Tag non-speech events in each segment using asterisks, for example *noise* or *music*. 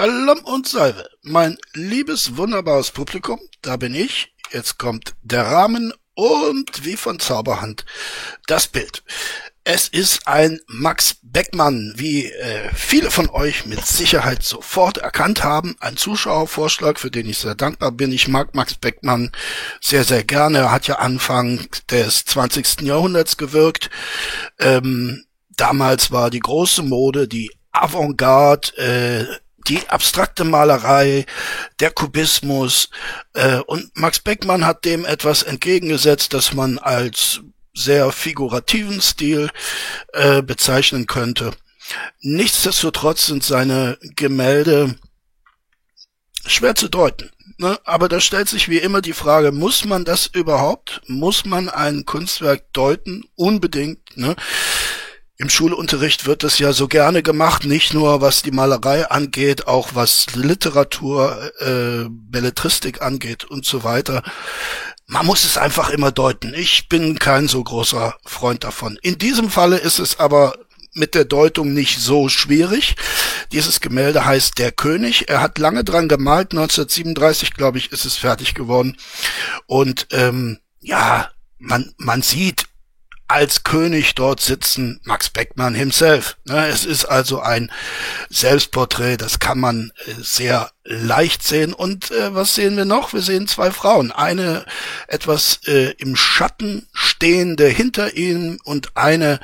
Shalom und Salve, mein liebes, wunderbares Publikum, da bin ich. Jetzt kommt der Rahmen und wie von Zauberhand das Bild. Es ist ein Max Beckmann, wie äh, viele von euch mit Sicherheit sofort erkannt haben. Ein Zuschauervorschlag, für den ich sehr dankbar bin. Ich mag Max Beckmann sehr, sehr gerne. Er hat ja Anfang des 20. Jahrhunderts gewirkt. Ähm, damals war die große Mode, die Avantgarde, äh, die abstrakte Malerei, der Kubismus äh, und Max Beckmann hat dem etwas entgegengesetzt, das man als sehr figurativen Stil äh, bezeichnen könnte. Nichtsdestotrotz sind seine Gemälde schwer zu deuten. Ne? Aber da stellt sich wie immer die Frage, muss man das überhaupt? Muss man ein Kunstwerk deuten? Unbedingt. Ne? Im Schulunterricht wird das ja so gerne gemacht, nicht nur was die Malerei angeht, auch was Literatur, äh, Belletristik angeht und so weiter. Man muss es einfach immer deuten. Ich bin kein so großer Freund davon. In diesem Falle ist es aber mit der Deutung nicht so schwierig. Dieses Gemälde heißt Der König. Er hat lange dran gemalt. 1937, glaube ich, ist es fertig geworden. Und ähm, ja, man, man sieht, als König dort sitzen Max Beckmann himself. Ne, es ist also ein Selbstporträt, das kann man äh, sehr leicht sehen. Und äh, was sehen wir noch? Wir sehen zwei Frauen. Eine etwas äh, im Schatten stehende hinter ihm und eine,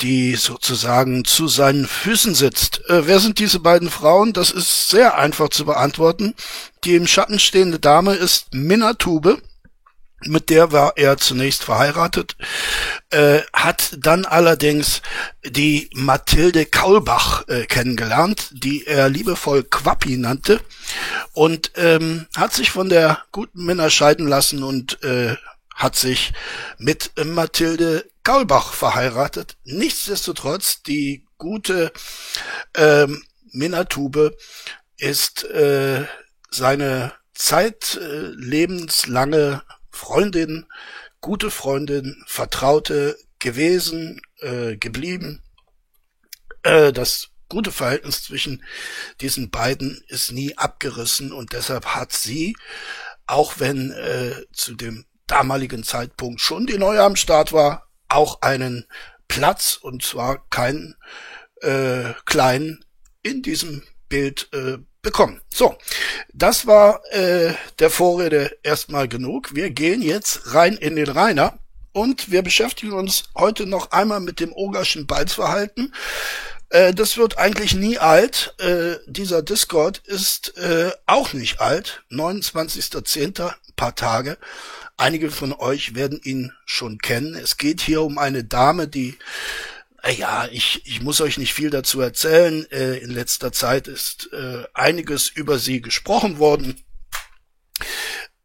die sozusagen zu seinen Füßen sitzt. Wer sind diese beiden Frauen? Das ist sehr einfach zu beantworten. Die im Schatten stehende Dame ist Minna Tube mit der war er zunächst verheiratet, äh, hat dann allerdings die Mathilde Kaulbach äh, kennengelernt, die er liebevoll Quappi nannte und ähm, hat sich von der guten Minna scheiden lassen und äh, hat sich mit Mathilde Kaulbach verheiratet. Nichtsdestotrotz, die gute ähm, Minna Tube ist äh, seine zeitlebenslange Freundin, gute Freundin, Vertraute gewesen, äh, geblieben. Äh, das gute Verhältnis zwischen diesen beiden ist nie abgerissen und deshalb hat sie, auch wenn äh, zu dem damaligen Zeitpunkt schon die Neue am Start war, auch einen Platz und zwar keinen äh, kleinen in diesem Bild äh, bekommen. So, das war äh, der Vorrede erstmal genug. Wir gehen jetzt rein in den Rainer und wir beschäftigen uns heute noch einmal mit dem Ogerschen Balzverhalten. Äh, das wird eigentlich nie alt. Äh, dieser Discord ist äh, auch nicht alt. 29.10., paar Tage. Einige von euch werden ihn schon kennen. Es geht hier um eine Dame, die ja, ich, ich muss euch nicht viel dazu erzählen. Äh, in letzter Zeit ist äh, einiges über sie gesprochen worden.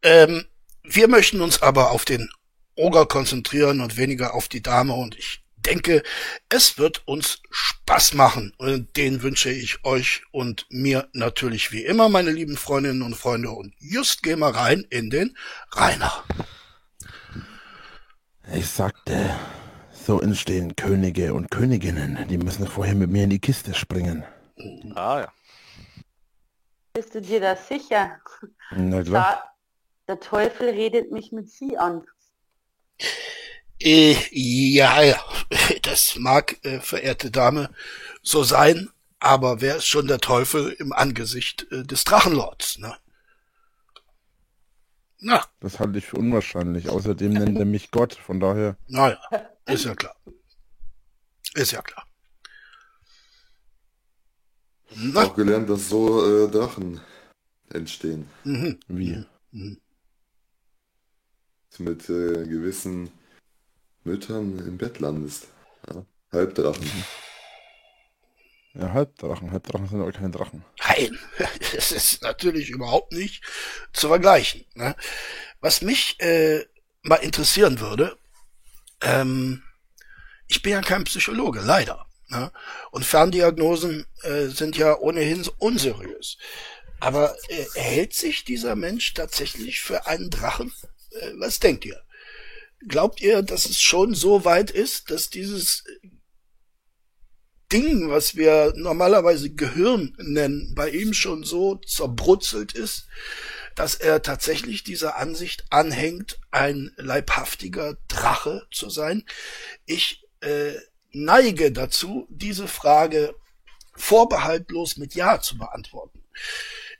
Ähm, wir möchten uns aber auf den Oger konzentrieren und weniger auf die Dame und ich denke, es wird uns Spaß machen und den wünsche ich euch und mir natürlich wie immer, meine lieben Freundinnen und Freunde und just gehen wir rein in den Rainer. Ich sagte, so entstehen Könige und Königinnen. Die müssen vorher mit mir in die Kiste springen. Ah ja. Bist du dir da sicher? Na klar. Da, der Teufel redet mich mit sie an. Äh, ja, ja, das mag, äh, verehrte Dame, so sein, aber wer ist schon der Teufel im Angesicht äh, des Drachenlords, ne? Na, Das halte ich für unwahrscheinlich. Außerdem nennt er mich Gott, von daher. naja, *laughs* ist ja klar. Ist ja klar. Na, Auch gelernt, dass so äh, Drachen entstehen. mhm. Wie? Mit äh, gewissen Müttern im Bett landest. Ja? Halbdrachen. Ja, Halbdrachen. Halbdrachen sind aber keine Drachen. Nein, *laughs* das ist natürlich überhaupt nicht zu vergleichen. Ne? Was mich äh, mal interessieren würde, ähm, ich bin ja kein Psychologe, leider. Ne? Und Ferndiagnosen äh, sind ja ohnehin unseriös. Aber äh, hält sich dieser Mensch tatsächlich für einen Drachen? Äh, was denkt ihr? Glaubt ihr, dass es schon so weit ist, dass dieses Ding, was wir normalerweise Gehirn nennen, bei ihm schon so zerbrutzelt ist, dass er tatsächlich dieser Ansicht anhängt, ein leibhaftiger Drache zu sein? Ich äh, neige dazu, diese Frage vorbehaltlos mit Ja zu beantworten.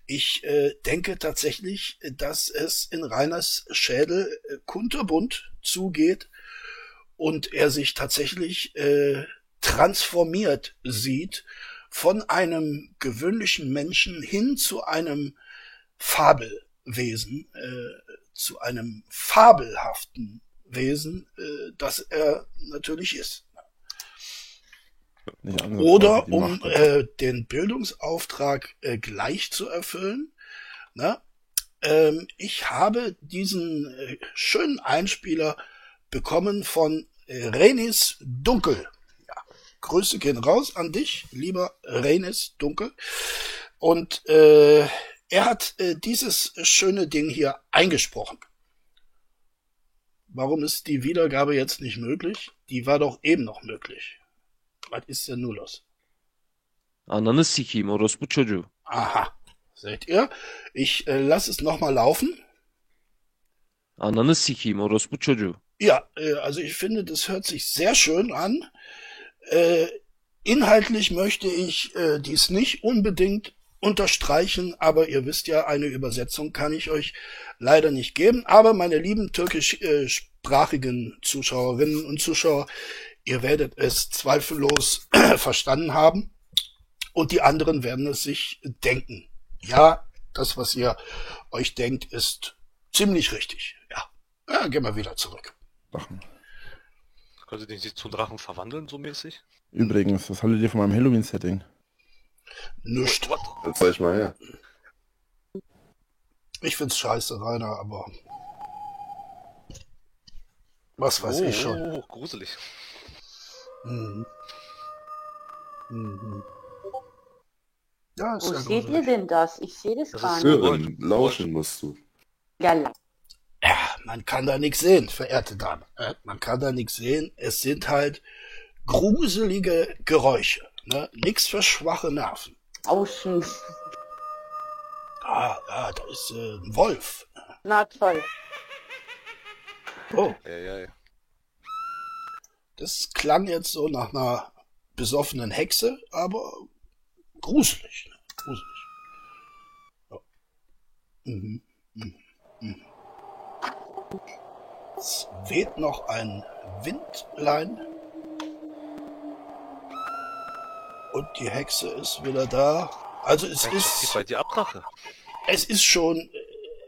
Ich äh, denke tatsächlich, dass es in Reiners Schädel äh, kunterbunt zugeht und er sich tatsächlich äh, transformiert sieht von einem gewöhnlichen Menschen hin zu einem Fabelwesen, äh, zu einem fabelhaften Wesen, äh, das er natürlich ist. Oder um äh, den Bildungsauftrag äh, gleich zu erfüllen. Ne? Ähm, ich habe diesen äh, schönen Einspieler bekommen von äh, Renis Dunkel. Ja, Grüße gehen raus an dich, lieber Renis Dunkel. Und äh, er hat äh, dieses schöne Ding hier eingesprochen. Warum ist die Wiedergabe jetzt nicht möglich? Die war doch eben noch möglich. Was ist denn nur los? Ananı sikeyim orospu çocuğu. Aha. Seht ihr? Ich äh, lasse es nochmal laufen. Ananı sikeyim orospu çocuğu. Ja, äh, also ich finde, das hört sich sehr schön an. Äh, inhaltlich möchte ich äh, dies nicht unbedingt unterstreichen, aber ihr wisst ja, eine Übersetzung kann ich euch leider nicht geben. Aber meine lieben türkischsprachigen Zuschauerinnen und Zuschauer, ihr werdet es zweifellos *clears throat* verstanden haben und die anderen werden es sich denken. Ja, das, was ihr euch denkt, ist ziemlich richtig. Ja, ja gehen wir wieder zurück. Drachen. Können Sie den sich zum Drachen verwandeln, so mäßig? Übrigens, was haltet ihr von meinem Halloween-Setting? Zeig ich mal her. Ich find's scheiße, Rainer, aber was weiß oh, ich schon. Oh, gruselig. Mhm. Mhm. Ja, ist Wo ja seht ihr gruselig. denn das? Ich sehe das, Das gar nicht. so- Hören, lauschen musst du. Ja, la- Ja, man kann da nichts sehen, verehrte Dame. Äh, Man kann da nichts sehen. Es sind halt gruselige Geräusche. Ne? Nix für schwache Nerven. Auschen. Ah, ja, da ist äh, ein Wolf. Na toll. Oh, Ja, ja, ja. das klang jetzt so nach einer besoffenen Hexe, aber gruselig. Ne? Gruselig. Ja. Mhm. Mhm. Mhm. Es weht noch ein Windlein. Und die Hexe ist wieder da. Also es geht ist, bei dir ab, Drache? es ist schon,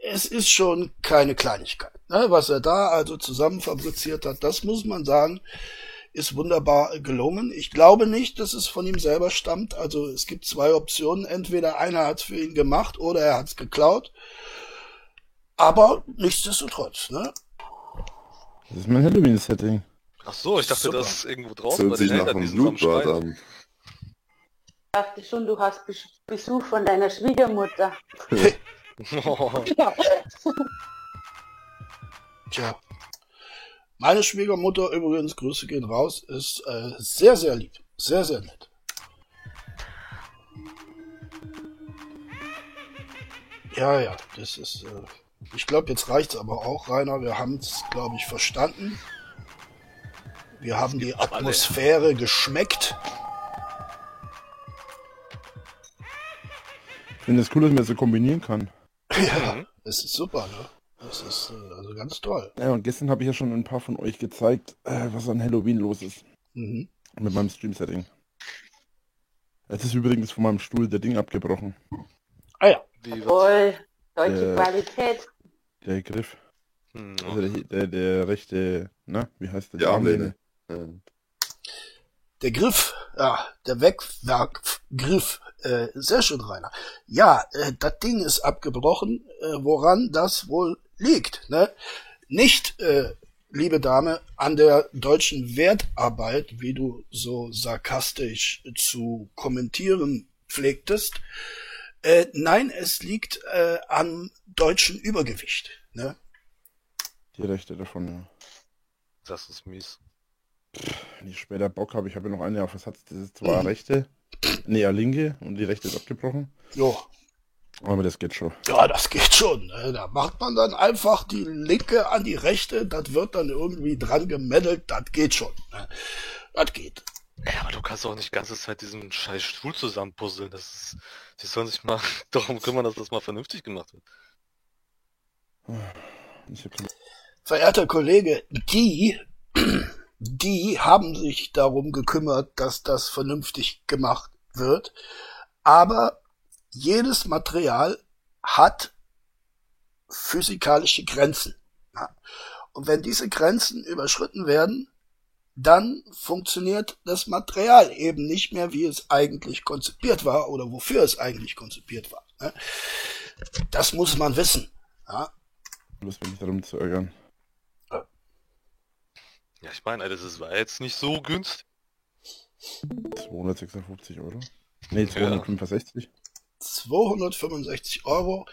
es ist schon keine Kleinigkeit. Ne? Was er da also zusammen fabriziert hat, das muss man sagen, ist wunderbar gelungen. Ich glaube nicht, dass es von ihm selber stammt. Also es gibt zwei Optionen. Entweder einer hat es für ihn gemacht oder er hat es geklaut. Aber nichtsdestotrotz, ne? Das ist mein Halloween-Setting. Ach so, ich dachte, Super. das ist irgendwo Das draußen bei hört sich den nach einem Blutbad an. Ich dachte schon, du hast Bes- Besuch von deiner Schwiegermutter. Oh, *laughs* Tja. Meine Schwiegermutter übrigens, Grüße gehen raus, ist äh, sehr, sehr lieb. Sehr, sehr nett. Ja, ja, das ist. Äh, ich glaube, jetzt reicht's aber auch, Rainer. Wir haben es, glaube ich, verstanden. Wir haben die. Atmosphäre geschmeckt. Ich finde es cool, dass man das so kombinieren kann. Ja, Mhm. es ist super, ne? Das ist äh, also ganz toll. Ja, und gestern habe ich ja schon ein paar von euch gezeigt, äh, was an Halloween los ist. Mhm. Mit meinem Stream-Setting. Es ist übrigens von meinem Stuhl der Ding abgebrochen. Ah ja? Toll. Deutsche Äh, Qualität. Der Griff. Hm, Also der, der, der rechte, na, wie heißt der? Die Armlehne. Ja. Der Griff, ja, der Wegwerkgriff, äh, sehr schön, Rainer. Ja, äh, das Ding ist abgebrochen, äh, woran das wohl liegt, ne? Nicht, äh, liebe Dame, an der deutschen Wertarbeit, wie du so sarkastisch zu kommentieren pflegtest. Äh, nein, es liegt äh, am deutschen Übergewicht. Ne? Die Rechte davon, ja. Das ist mies. Wenn ich später Bock habe, ich habe ja noch eine auf Ersatz, das ist zwar *clears throat* rechte, nee, linke und die rechte ist abgebrochen. Jo, Aber das geht schon. ja, das geht schon. Ne? Da macht man dann einfach die linke an die rechte, das wird dann irgendwie dran gemeddelt, das geht schon. Ne? Das geht. Ja, aber du kannst auch nicht die ganze Zeit diesen scheiß Stuhl zusammenpuzzeln. Das ist, die sollen sich mal *laughs* darum kümmern, dass das mal vernünftig gemacht wird. Verehrter Kollege, die, *clears throat* die haben sich darum gekümmert, dass das vernünftig gemacht wird. Aber jedes Material hat physikalische Grenzen. Ja. Und wenn diese Grenzen überschritten werden, dann funktioniert das Material eben nicht mehr, wie es eigentlich konzipiert war oder wofür es eigentlich konzipiert war. ne? Das muss man wissen. Ja. Bloß wenn ich darum zu ärgern. Ja, ich meine, das war jetzt nicht so günstig. 256 Euro. Nee, 265. 265 Euro.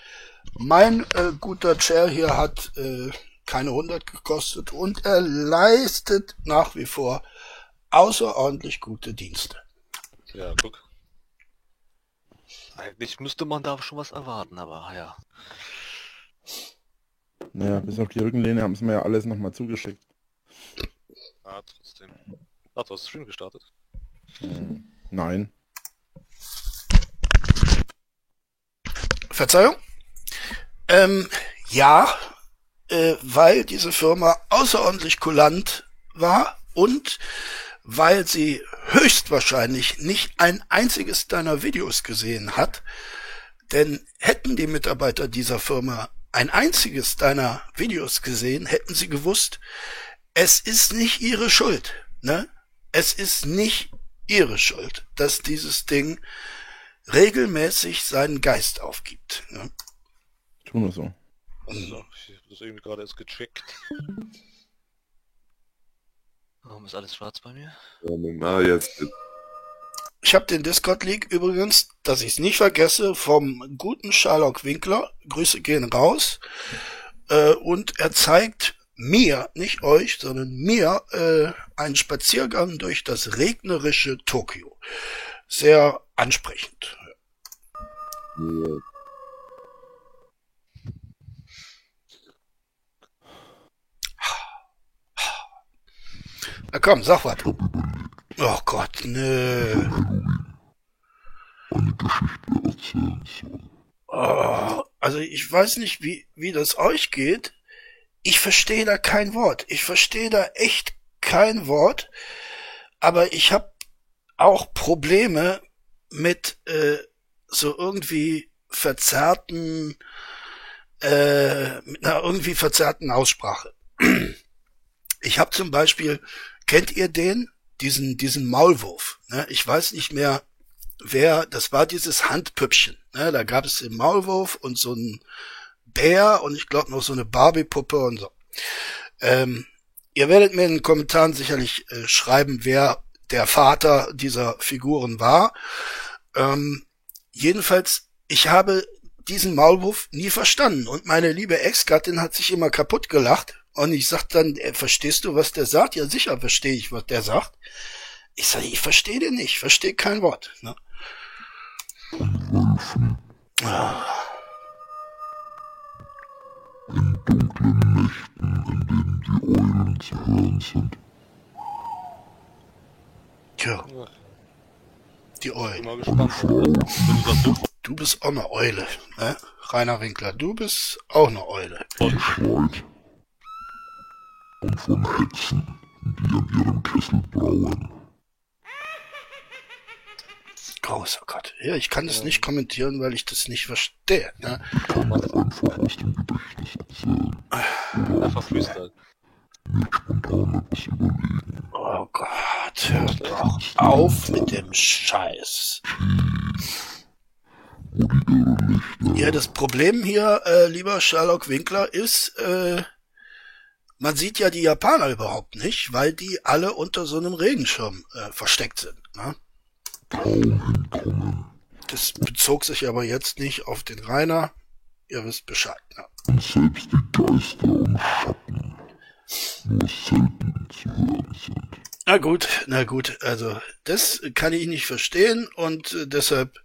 Mein äh, guter Chair hier hat äh, keine 100 gekostet und er leistet nach wie vor außerordentlich gute Dienste. Ja, guck. Eigentlich müsste man da schon was erwarten, aber ja. Naja, bis auf die Rückenlehne haben sie mir ja alles nochmal zugeschickt. Ah, trotzdem. Ach, du hast Stream gestartet. Nein. Verzeihung? Ähm, ja, äh, weil diese Firma außerordentlich kulant war und weil sie höchstwahrscheinlich nicht ein einziges deiner Videos gesehen hat. Denn hätten die Mitarbeiter dieser Firma ein einziges deiner Videos gesehen, hätten sie gewusst, es ist nicht ihre Schuld. Ne? Es ist nicht ihre Schuld, dass dieses Ding regelmäßig seinen Geist aufgibt. Ne? Tu nur so. Also, ich hab das irgendwie gerade erst gecheckt. Warum ist alles schwarz bei mir? Ah, jetzt. Ich habe den Discord-Leak übrigens, dass ich es nicht vergesse, vom guten Sherlock Winkler. Grüße gehen raus. Äh, und er zeigt mir, nicht euch, sondern mir, äh, einen Spaziergang durch das regnerische Tokio. Sehr ansprechend. Ja. Na komm, sag was. Oh Gott, nö. Oh, also ich weiß nicht, wie, wie das euch geht. Ich verstehe da kein Wort. Ich verstehe da echt kein Wort. Aber ich habe auch Probleme mit äh, so irgendwie verzerrten, äh, mit einer irgendwie verzerrten Aussprache. Ich habe zum Beispiel, kennt ihr den? Diesen, diesen Maulwurf. Ne? Ich weiß nicht mehr, wer, das war dieses Handpüppchen. Ne? Da gab es den Maulwurf und so einen Bär und ich glaube noch so eine Barbie-Puppe und so. Ähm, ihr werdet mir in den Kommentaren sicherlich äh, schreiben, wer der Vater dieser Figuren war. Ähm, jedenfalls, ich habe diesen Maulwurf nie verstanden und meine liebe Ex-Gattin hat sich immer kaputt gelacht und ich sag dann, äh, verstehst du, was der sagt? Ja, sicher verstehe ich, was der sagt. Ich sage, ich verstehe den nicht, verstehe kein Wort. Ne? Ah. Tja, Ja, die bin Eulen. mal gespannt. Wenn du das so Du bist auch eine Eule, ne? Rainer Winkler, du bist auch eine Eule. Schreit. Und von Hexen, die an ihrem Kessel brauen. Großer Gott. Ja, ich kann das nicht kommentieren, weil ich das nicht verstehe. Ne? Kann man einfach einfach. Nicht spontan etwas überlegen. Oh Gott, hör doch auf mit dem Scheiß. Irrlichter Ja, das Problem hier, äh, lieber Sherlock Winkler, ist, äh, man sieht ja die Japaner überhaupt nicht, weil die alle unter so einem Regenschirm äh, versteckt sind. Ne? Kaum hinkommen. Das bezog sich aber jetzt nicht auf den Rainer. Ihr wisst Bescheid. Ne? Und selbst die Geister und Schatten nur selten zu hören sind. Na gut, na gut, also das kann ich nicht verstehen und äh, deshalb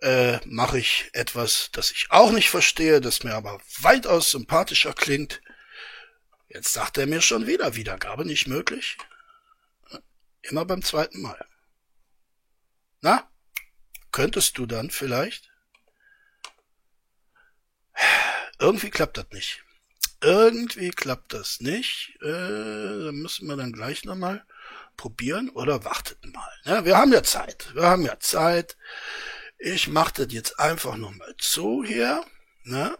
äh, mache ich etwas, das ich auch nicht verstehe, das mir aber weitaus sympathischer klingt. Jetzt sagt er mir schon wieder, Wiedergabe nicht möglich. Immer beim zweiten Mal. Na, könntest du dann vielleicht? Irgendwie klappt das nicht. Irgendwie klappt das nicht. Äh, da müssen wir dann gleich nochmal probieren oder wartet mal. Ne? Wir haben ja Zeit. Wir haben ja Zeit. Ich mache das jetzt einfach nochmal zu hier. Ne?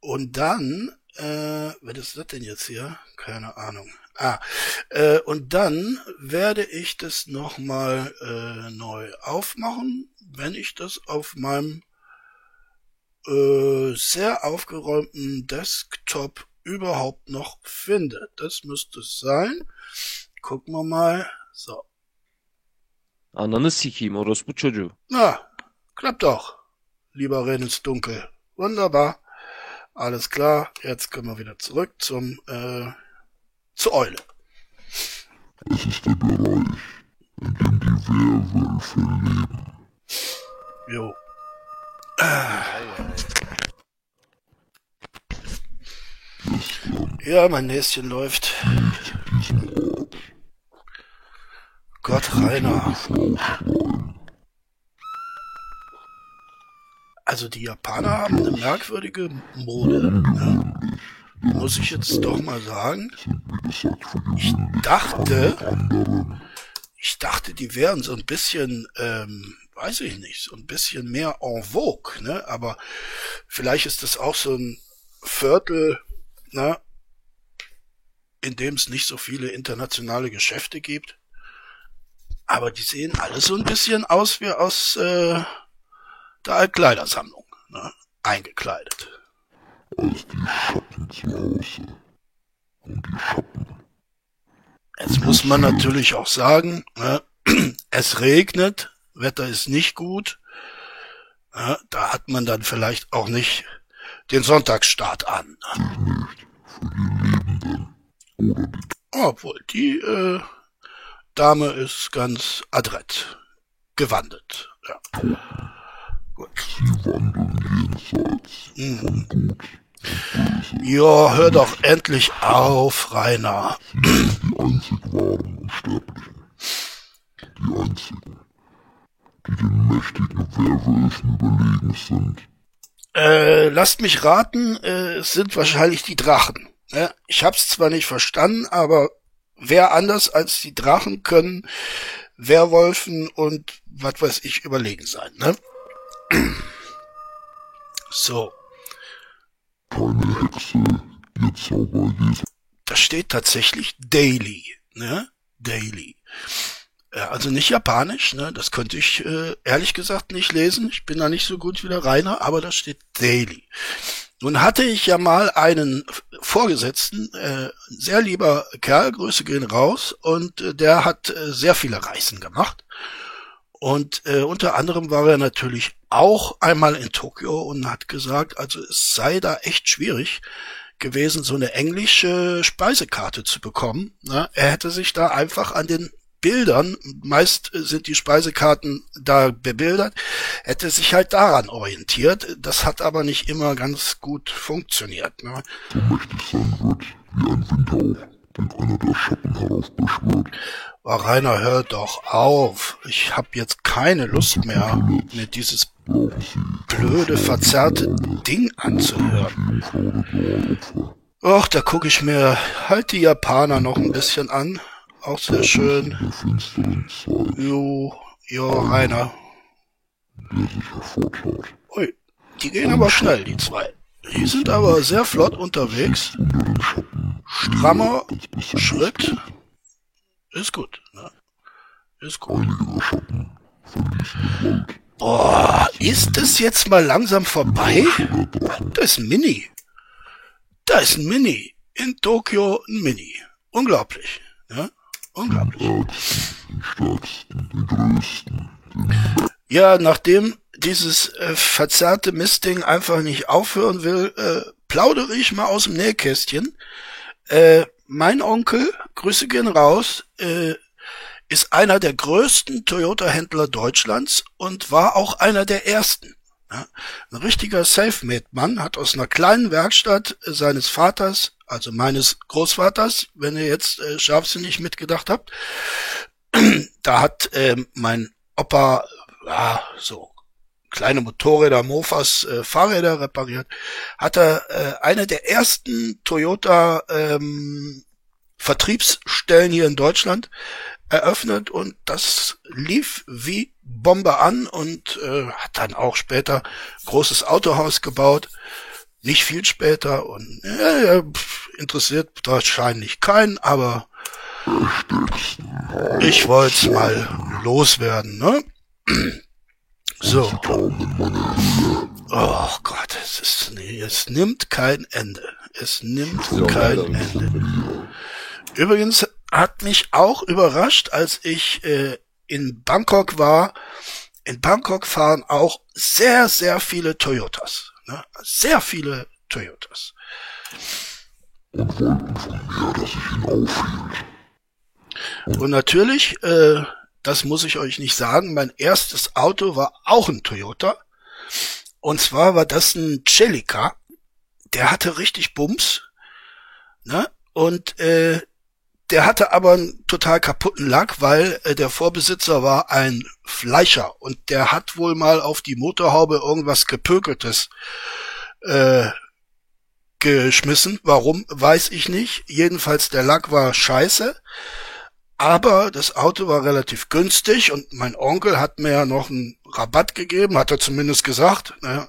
Und dann, äh, was ist das denn jetzt hier? Keine Ahnung. Ah, äh, und dann werde ich das nochmal äh, neu aufmachen, wenn ich das auf meinem äh, sehr aufgeräumten Desktop überhaupt noch finde. Das müsste es sein. Gucken wir mal. So. Ananı sikeyim orospu çocuğu. Na, klappt doch. Lieber renn ins Dunkel. Wunderbar. Alles klar. Jetzt können wir wieder zurück zum, äh, zur Eule. Es ist der Bereich, in dem die Werwölfe leben. Jo. Ja, mein Näschen läuft. Gott, Rainer. Also die Japaner haben eine merkwürdige Mode. Ne? Muss ich jetzt doch mal sagen. Ich dachte, ich dachte, die wären so ein bisschen, ähm, weiß ich nicht, so ein bisschen mehr en vogue, ne? Aber vielleicht ist das auch so ein Viertel, ne? In dem es nicht so viele internationale Geschäfte gibt. Aber die sehen alle so ein bisschen aus wie aus äh, der Altkleidersammlung, ne? Eingekleidet. Als die Schatten zu Hause. Und die Schatten Jetzt muss man natürlich auch sagen, ne, *clears throat* es regnet, Wetter ist nicht gut. Ne, da hat man dann vielleicht auch nicht den Sonntagsstart an. Obwohl, die äh, Dame ist ganz adrett gewandet. Ja. Sie wandeln jenseits Mhm. von Gut Ja, hör doch endlich auf, Rainer. die einzig wahren Unsterblichen. Die einzigen, die den mächtigen Werwölfen überlegen sind. Äh, lasst mich raten, äh, es sind wahrscheinlich die Drachen. Ne? Ich hab's zwar nicht verstanden, aber wer anders als die Drachen können Werwolfen und was weiß ich überlegen sein, ne? So, Keine Hexe, ihr Zauber Jesu da steht tatsächlich Daily, ne? Daily. Äh, Also nicht japanisch, ne? Das könnte ich äh, ehrlich gesagt nicht lesen. Ich bin da nicht so gut wie der Rainer, aber da steht Daily. Nun hatte ich ja mal einen Vorgesetzten, äh, ein sehr lieber Kerl, Grüße gehen raus, und äh, der hat äh, sehr viele Reisen gemacht. Und äh, unter anderem war er natürlich auch einmal in Tokio und hat gesagt, also es sei da echt schwierig gewesen, so eine englische Speisekarte zu bekommen. Ne? Er hätte sich da einfach an den Bildern, meist sind die Speisekarten da bebildert, hätte sich halt daran orientiert. Das hat aber nicht immer ganz gut funktioniert. Ne? so mächtig sein wird, wie ein Windhauch, den einer der Schatten heraufbeschwört. Oh, Rainer, hör doch auf. Ich hab jetzt keine Lust mehr, mir dieses blöde, verzerrte Ding anzuhören. Och, da gucke ich mir halt die Japaner noch ein bisschen an. Auch sehr schön. Jo, jo, Rainer. Ui, die gehen aber schnell, die zwei. Die sind aber sehr flott unterwegs. Strammer Schritt. Ist gut. Ne? Ist gut. Einige Schatten verließen den Wald. Boah, ist es jetzt mal langsam vorbei? Da ist ein Mini. Da ist ein Mini. in Tokio ein Mini. Unglaublich. Ja? Unglaublich. Den stärksten, den größten. Ja, nachdem dieses äh, verzerrte Mistding einfach nicht aufhören will, äh, plaudere ich mal aus dem Nähkästchen. Äh, mein Onkel, Grüße gehen raus, äh, ist einer der größten Toyota-Händler Deutschlands und war auch einer der ersten. Ja, ein richtiger Selfmade-Mann hat aus einer kleinen Werkstatt äh, seines Vaters, also meines Großvaters, wenn ihr jetzt äh, scharfsinnig mitgedacht habt, *clears throat* da hat ähm, mein Opa ja, so kleine Motorräder, Mofas, äh, Fahrräder repariert, hat er äh, eine der ersten Toyota ähm, Vertriebsstellen hier in Deutschland eröffnet und das lief wie Bombe an und äh, hat dann auch später großes Autohaus gebaut. Nicht viel später und äh, interessiert wahrscheinlich keinen, aber ich wollte es mal loswerden, ne? So. Oh Gott, es ist, nee, es nimmt kein Ende. Es nimmt kein. Ende. Übrigens hat mich auch überrascht, als ich äh, in Bangkok war. In Bangkok fahren auch sehr, sehr viele Toyotas. Ne? Sehr viele Toyotas. Und wollten von mir, dass ich ihn aufhielt. Und natürlich, äh, das muss ich euch nicht sagen, mein erstes Auto war auch ein Toyota. Und zwar war das ein Celica. Der hatte richtig Bums. Ne? Und äh, der hatte aber einen total kaputten Lack, weil äh, der Vorbesitzer war ein Fleischer und der hat wohl mal auf die Motorhaube irgendwas gepökeltes äh, geschmissen. Warum, weiß ich nicht. Jedenfalls der Lack war scheiße. Aber das Auto war relativ günstig und mein Onkel hat mir ja noch einen Rabatt gegeben, hat er zumindest gesagt. Ne?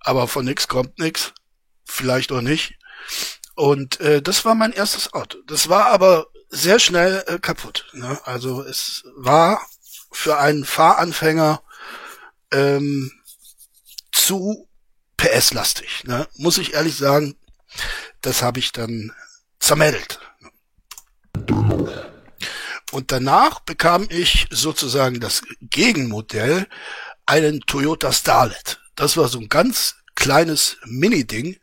Aber von nix kommt nix. Vielleicht auch nicht. Und äh, das war mein erstes Auto. Das war aber sehr schnell äh, kaputt. Ne? Also es war für einen Fahranfänger ähm, zu PS-lastig. Ne? Muss ich ehrlich sagen, das habe ich dann zermettelt. Und danach bekam ich sozusagen das Gegenmodell, einen Toyota Starlet. Das war so ein ganz kleines Mini-Ding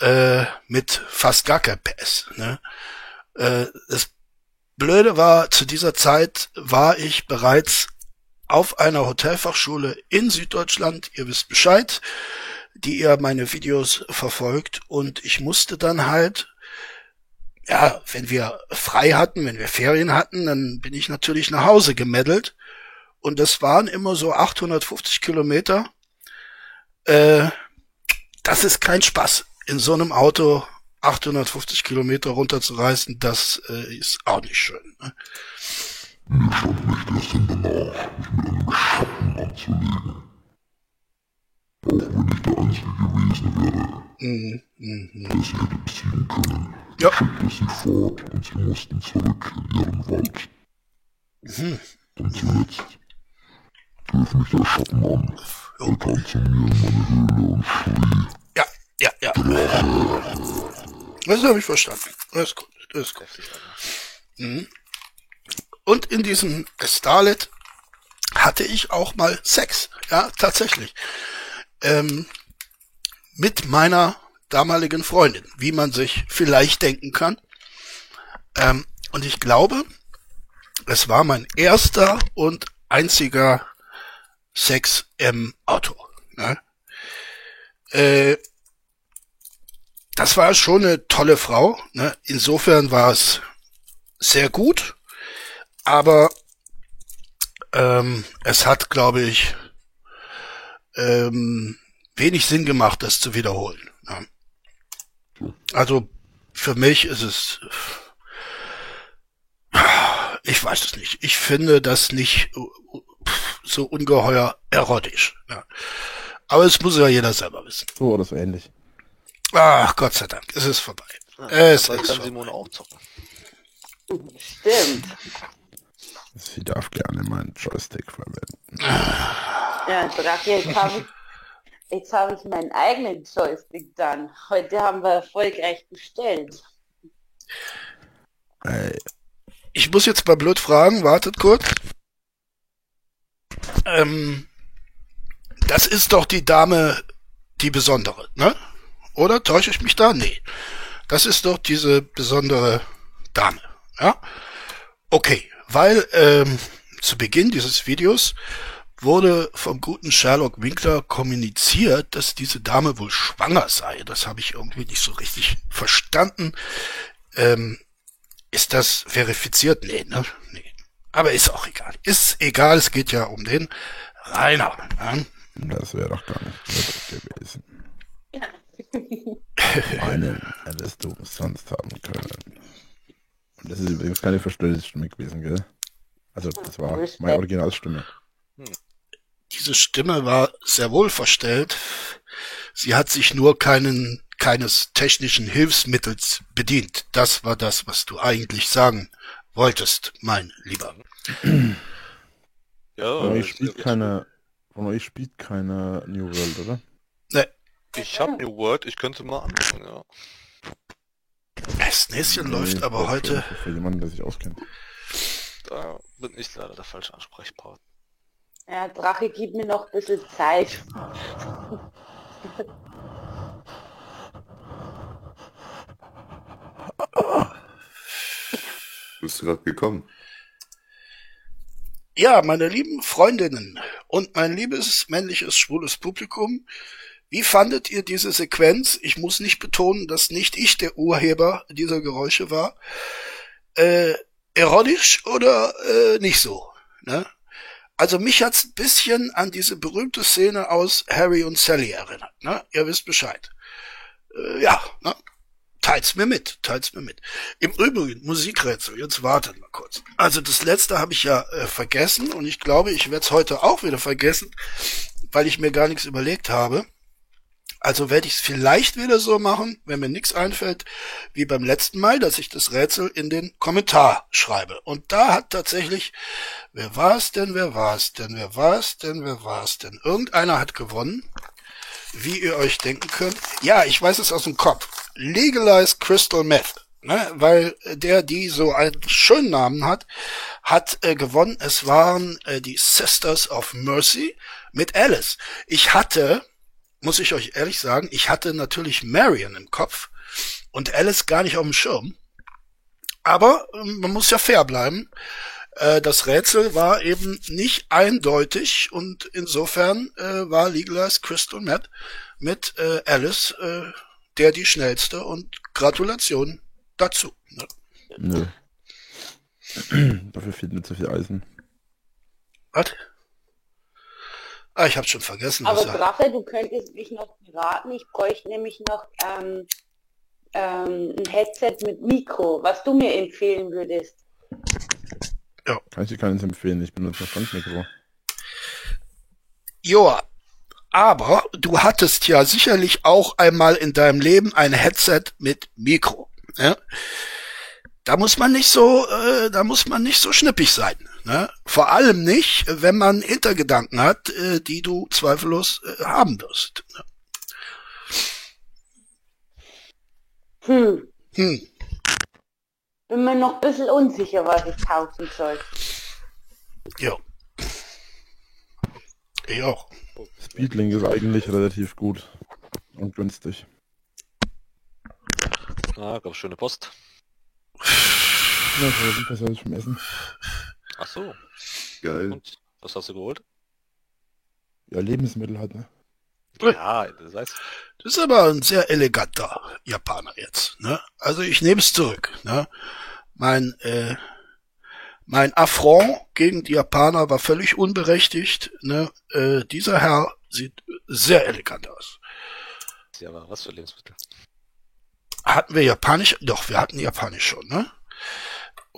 äh, mit fast gar kein PS. Ne? Äh, das Blöde war, zu dieser Zeit war ich bereits auf einer Hotelfachschule in Süddeutschland. Ihr wisst Bescheid, die ihr meine Videos verfolgt. Und ich musste dann halt ja, wenn wir frei hatten, wenn wir Ferien hatten, dann bin ich natürlich nach Hause gemeddelt. Und das waren immer so 850 Kilometer. Äh, das ist kein Spaß. In so einem Auto 850 Kilometer runterzureißen, das äh, ist auch nicht schön. Ne? Stand nicht erst in danach, mich mit einem Schatten anzulegen. Auch wenn ich der Einzige gewesen wäre, Mhm, mhm. der sie hätte besiegen können. Ja. Schickte sie fort und sie mussten zurück in ihren Wald. Mhm. Und zuletzt griff mich der Schatten an. Er kam zu mir in meine Höhle und schrie, Ja, ja, ja. Das habe ich verstanden. Das ist gut. Das ist gut. Mhm. Und in diesem Starlet hatte ich auch mal Sex. Ja, tatsächlich. Ähm, mit meiner damaligen Freundin, wie man sich vielleicht denken kann. Ähm, und ich glaube, es war mein erster und einziger Sex im Auto. Ne? Äh, das war schon eine tolle Frau. Ne? Insofern war es sehr gut, aber ähm, es hat, glaube ich, ähm, wenig Sinn gemacht, das zu wiederholen. Also für mich ist es, ich weiß es nicht. Ich finde das nicht so ungeheuer erotisch. Ja. Aber es muss ja jeder selber wissen. So oder so ähnlich. Ach, Gott sei Dank, es ist vorbei. Ja, Es ist kann vorbei. Simone auch zocken. Stimmt. Sie darf gerne meinen Joystick verwenden. Ja, Draghi, jetzt habe ich, meinen eigenen Joystick dann. Heute haben wir erfolgreich bestellt. Ey, Ich muss jetzt mal blöd fragen, wartet kurz. Ähm, das ist doch die Dame, die besondere, ne? Oder täusche ich mich da? Nee. Das ist doch diese besondere Dame, ja? Okay, weil ähm, zu Beginn dieses Videos wurde vom guten Sherlock Winkler kommuniziert, dass diese Dame wohl schwanger sei. Das habe ich irgendwie nicht so richtig verstanden. Ähm, ist das verifiziert? Nee, ne? Nee. Aber ist auch egal. Ist egal, es geht ja um den Rainer. Ne? das wäre doch gar nicht nötig gewesen. *laughs* Einen hättest du sonst haben können. Und das ist übrigens keine verstellte Stimme gewesen, gell? Also, das war meine Originalstimme. Diese Stimme war sehr wohl verstellt. Sie hat sich nur keinen, keines technischen Hilfsmittels bedient. Das war das, was du eigentlich sagen wolltest, mein Lieber. Ja, Von euch ich, spielt keine, von euch spielt keine New World, oder? ich habe New World, ich könnte mal anfangen, ja. Das Näschen läuft Nee, aber das heute. Für jemanden, der sich auskennt. Da bin ich leider der falsche Ansprechpartner. Ja, Drache, gib mir noch ein bisschen Zeit. Bist du gerade gekommen? Ja, meine lieben Freundinnen und mein liebes männliches schwules Publikum, wie fandet ihr diese Sequenz? Ich muss nicht betonen, dass nicht ich der Urheber dieser Geräusche war. Äh, erotisch oder äh, nicht so? Ne? Also mich hat's ein bisschen an diese berühmte Szene aus Harry und Sally erinnert. Ne? Ihr wisst Bescheid. Äh, ja, ne? teilt's mir mit, teilt's mir mit. Im Übrigen, Musikrätsel, jetzt wartet mal kurz. Also das letzte habe ich ja äh, vergessen und ich glaube, ich werde es heute auch wieder vergessen, weil ich mir gar nichts überlegt habe. Also werde ich es vielleicht wieder so machen, wenn mir nichts einfällt, wie beim letzten Mal, dass ich das Rätsel in den Kommentar schreibe. Und da hat tatsächlich, wer war es denn, wer war es denn, wer war es denn, wer war es denn? Irgendeiner hat gewonnen, wie ihr euch denken könnt. Ja, ich weiß es aus dem Kopf. Legalize Crystal Meth. Ne, weil äh, der, die so einen schönen Namen hat, hat äh, gewonnen. Es waren äh, die Sisters of Mercy mit Alice. Ich hatte, muss ich euch ehrlich sagen, ich hatte natürlich Marion im Kopf und Alice gar nicht auf dem Schirm. Aber ähm, man muss ja fair bleiben. Äh, das Rätsel war eben nicht eindeutig und insofern äh, war Legalize Crystal Meth mit äh, Alice der die schnellste und Gratulation dazu. Ne? Nö. *clears throat* Dafür fehlt mir zu viel Eisen. Was? Ah, ich hab's schon vergessen. Aber was er- Drache, du könntest mich noch beraten. Ich bräuchte nämlich noch ähm, ähm, ein Headset mit Mikro, was du mir empfehlen würdest. Kann ich dir keines empfehlen, ich benutze das Frontmikro. Joa, aber du hattest ja sicherlich auch einmal in deinem Leben ein Headset mit Mikro. Ja? Da muss man nicht so, äh, da muss man nicht so schnippig sein. Ne? Vor allem nicht, wenn man Hintergedanken hat, äh, die du zweifellos äh, haben wirst. Ne? Hm, Hm. bin mir noch ein bisschen unsicher, was ich kaufen soll. Ja. Ich auch. Speedlink ist eigentlich relativ gut und günstig. Ah, gab schöne Post. Ja, das war besser als beim Essen. Ach so. Geil. Und was hast du geholt? Ja, Lebensmittel halt, ne? Ja, das heißt, Das ist aber ein sehr eleganter Japaner jetzt. Ne? Also ich nehme es zurück. Ne? Mein äh, mein Affront gegen die Japaner war völlig unberechtigt. Ne? Äh, dieser Herr sieht sehr elegant aus. ja, aber was für Lebensmittel? Hatten wir Japanisch? Doch, wir hatten Japanisch schon. Ne?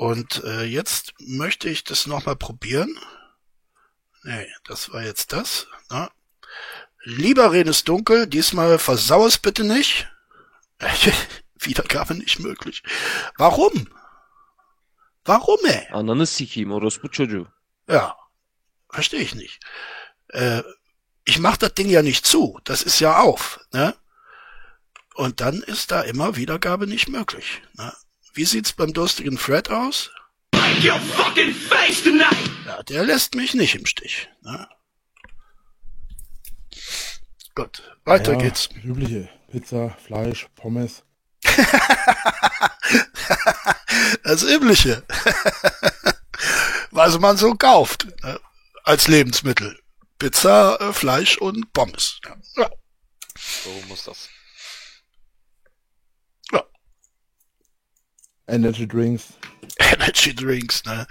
Und äh, jetzt möchte ich das nochmal probieren. Nee, das war jetzt das. Ne? Lieber Renes Dunkel, diesmal versau es bitte nicht. *laughs* Wiedergabe nicht möglich. Warum? Warum, ey? Ja, verstehe ich nicht. Äh, ich mach das Ding ja nicht zu. Das ist ja auf. Ne? Und dann ist da immer Wiedergabe nicht möglich. Ne? Wie sieht's beim durstigen Fred aus? Ja, der lässt mich nicht im Stich. Ne? Gut, weiter Ja, geht's. das Übliche. Pizza, Fleisch, Pommes. *laughs* Das Übliche. Was man so kauft ne? als Lebensmittel. Pizza, äh, Fleisch und Pommes. Ja. So muss das. Energy Drinks. *laughs* Energy Drinks, ne?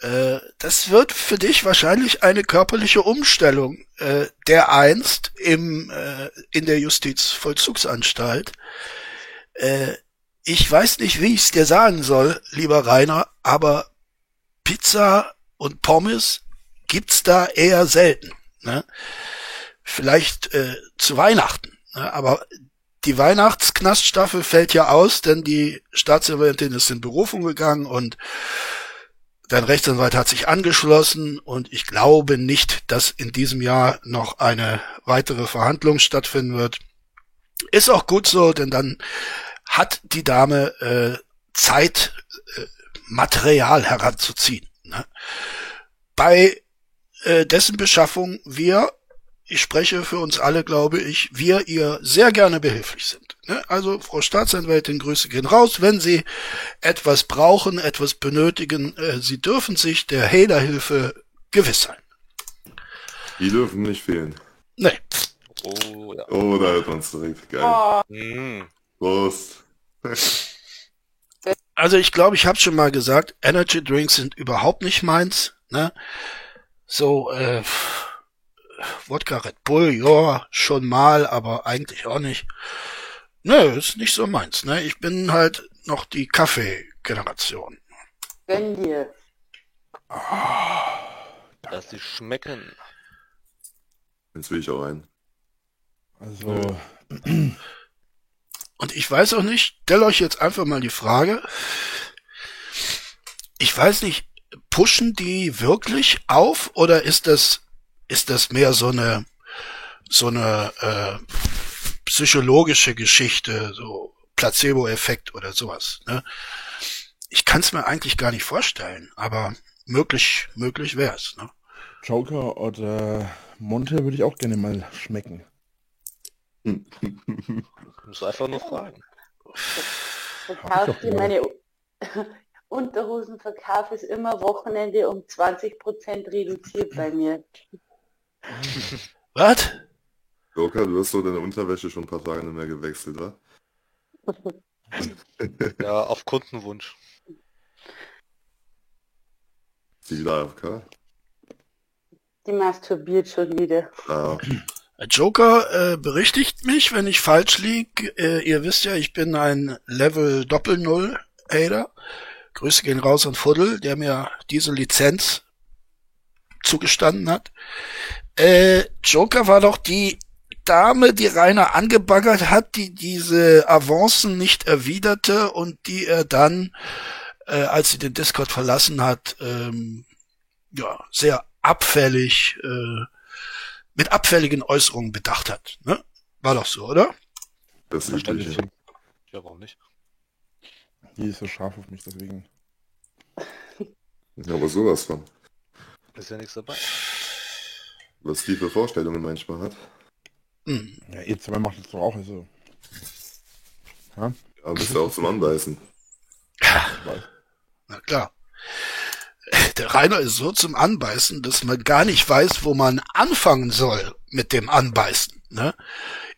Äh, das wird für dich wahrscheinlich eine körperliche Umstellung, äh, der einst im, äh, in der Justizvollzugsanstalt. Äh, ich weiß nicht, wie ich es dir sagen soll, lieber Rainer, aber Pizza und Pommes gibt's da eher selten. Ne? Vielleicht äh, zu Weihnachten, ne? aber die Weihnachtsknaststaffel fällt ja aus, denn die Staatsanwältin ist in Berufung gegangen und dein Rechtsanwalt hat sich angeschlossen und ich glaube nicht, dass in diesem Jahr noch eine weitere Verhandlung stattfinden wird. Ist auch gut so, denn dann hat die Dame äh, Zeit, äh, Material heranzuziehen. Ne? Bei äh, dessen Beschaffung wir ich spreche für uns alle, glaube ich, wir ihr sehr gerne behilflich sind. Ne? Also, Frau Staatsanwältin, Grüße gehen raus. Wenn Sie etwas brauchen, etwas benötigen, äh, Sie dürfen sich der Hehlerhilfe gewiss sein. Die dürfen nicht fehlen. Nee. Oh ja. Oh, da hört man's direkt. Geil. Oh, Mm. Prost. Also ich glaube, ich habe schon mal gesagt, Energy Drinks sind überhaupt nicht meins. Ne? So, äh, Wodka Red Bull, ja, schon mal, aber eigentlich auch nicht. Nö, ist nicht so meins. Ne? Ich bin halt noch die Kaffee-Generation. gönn dir. Lass die schmecken. Jetzt will ich auch ein. Also, Und ich weiß auch nicht, stell euch jetzt einfach mal die Frage. Ich weiß nicht, pushen die wirklich auf oder ist das, ist das mehr so eine, so eine äh, psychologische Geschichte, so Placebo-Effekt oder sowas. Ne? Ich kann es mir eigentlich gar nicht vorstellen, aber möglich, möglich wär's. Ne? Joker oder Monte würde ich auch gerne mal schmecken. *laughs* Du musst einfach nur fragen. Hab ich Verkauf doch dir mal. meine *laughs* Unterhosenverkauf ist immer Wochenende um 20% reduziert bei mir. Was? Joker, du hast so deine Unterwäsche schon ein paar Tage nicht mehr gewechselt, wa? *laughs* Ja, auf Kundenwunsch. Ist die wieder AFK? Die masturbiert schon wieder. Ah, Joker äh, berichtigt mich, wenn ich falsch lieg. Äh, ihr wisst ja, ich bin ein Level Doppel Null Hater. Grüße gehen raus an Fuddel, der mir diese Lizenz zugestanden hat. Äh, Joker war doch die Dame, die Rainer angebaggert hat, die diese Avancen nicht erwiderte und die er dann, äh, als sie den Discord verlassen hat, ähm, ja, sehr abfällig, äh, mit abfälligen Äußerungen bedacht hat. Ne? War doch so, oder? das Verständlich. Übliche. Ja, warum nicht? Die ist so scharf auf mich, deswegen. Ja, aber sowas von. Ist ja nichts dabei. Was die für Vorstellungen manchmal hat. Hm. Ja, ihr zwei macht das doch auch so. Ja? Ja, bist du auch zum Anbeißen. Na klar. Der Rainer ist so zum Anbeißen, dass man gar nicht weiß, wo man anfangen soll mit dem Anbeißen. Ne?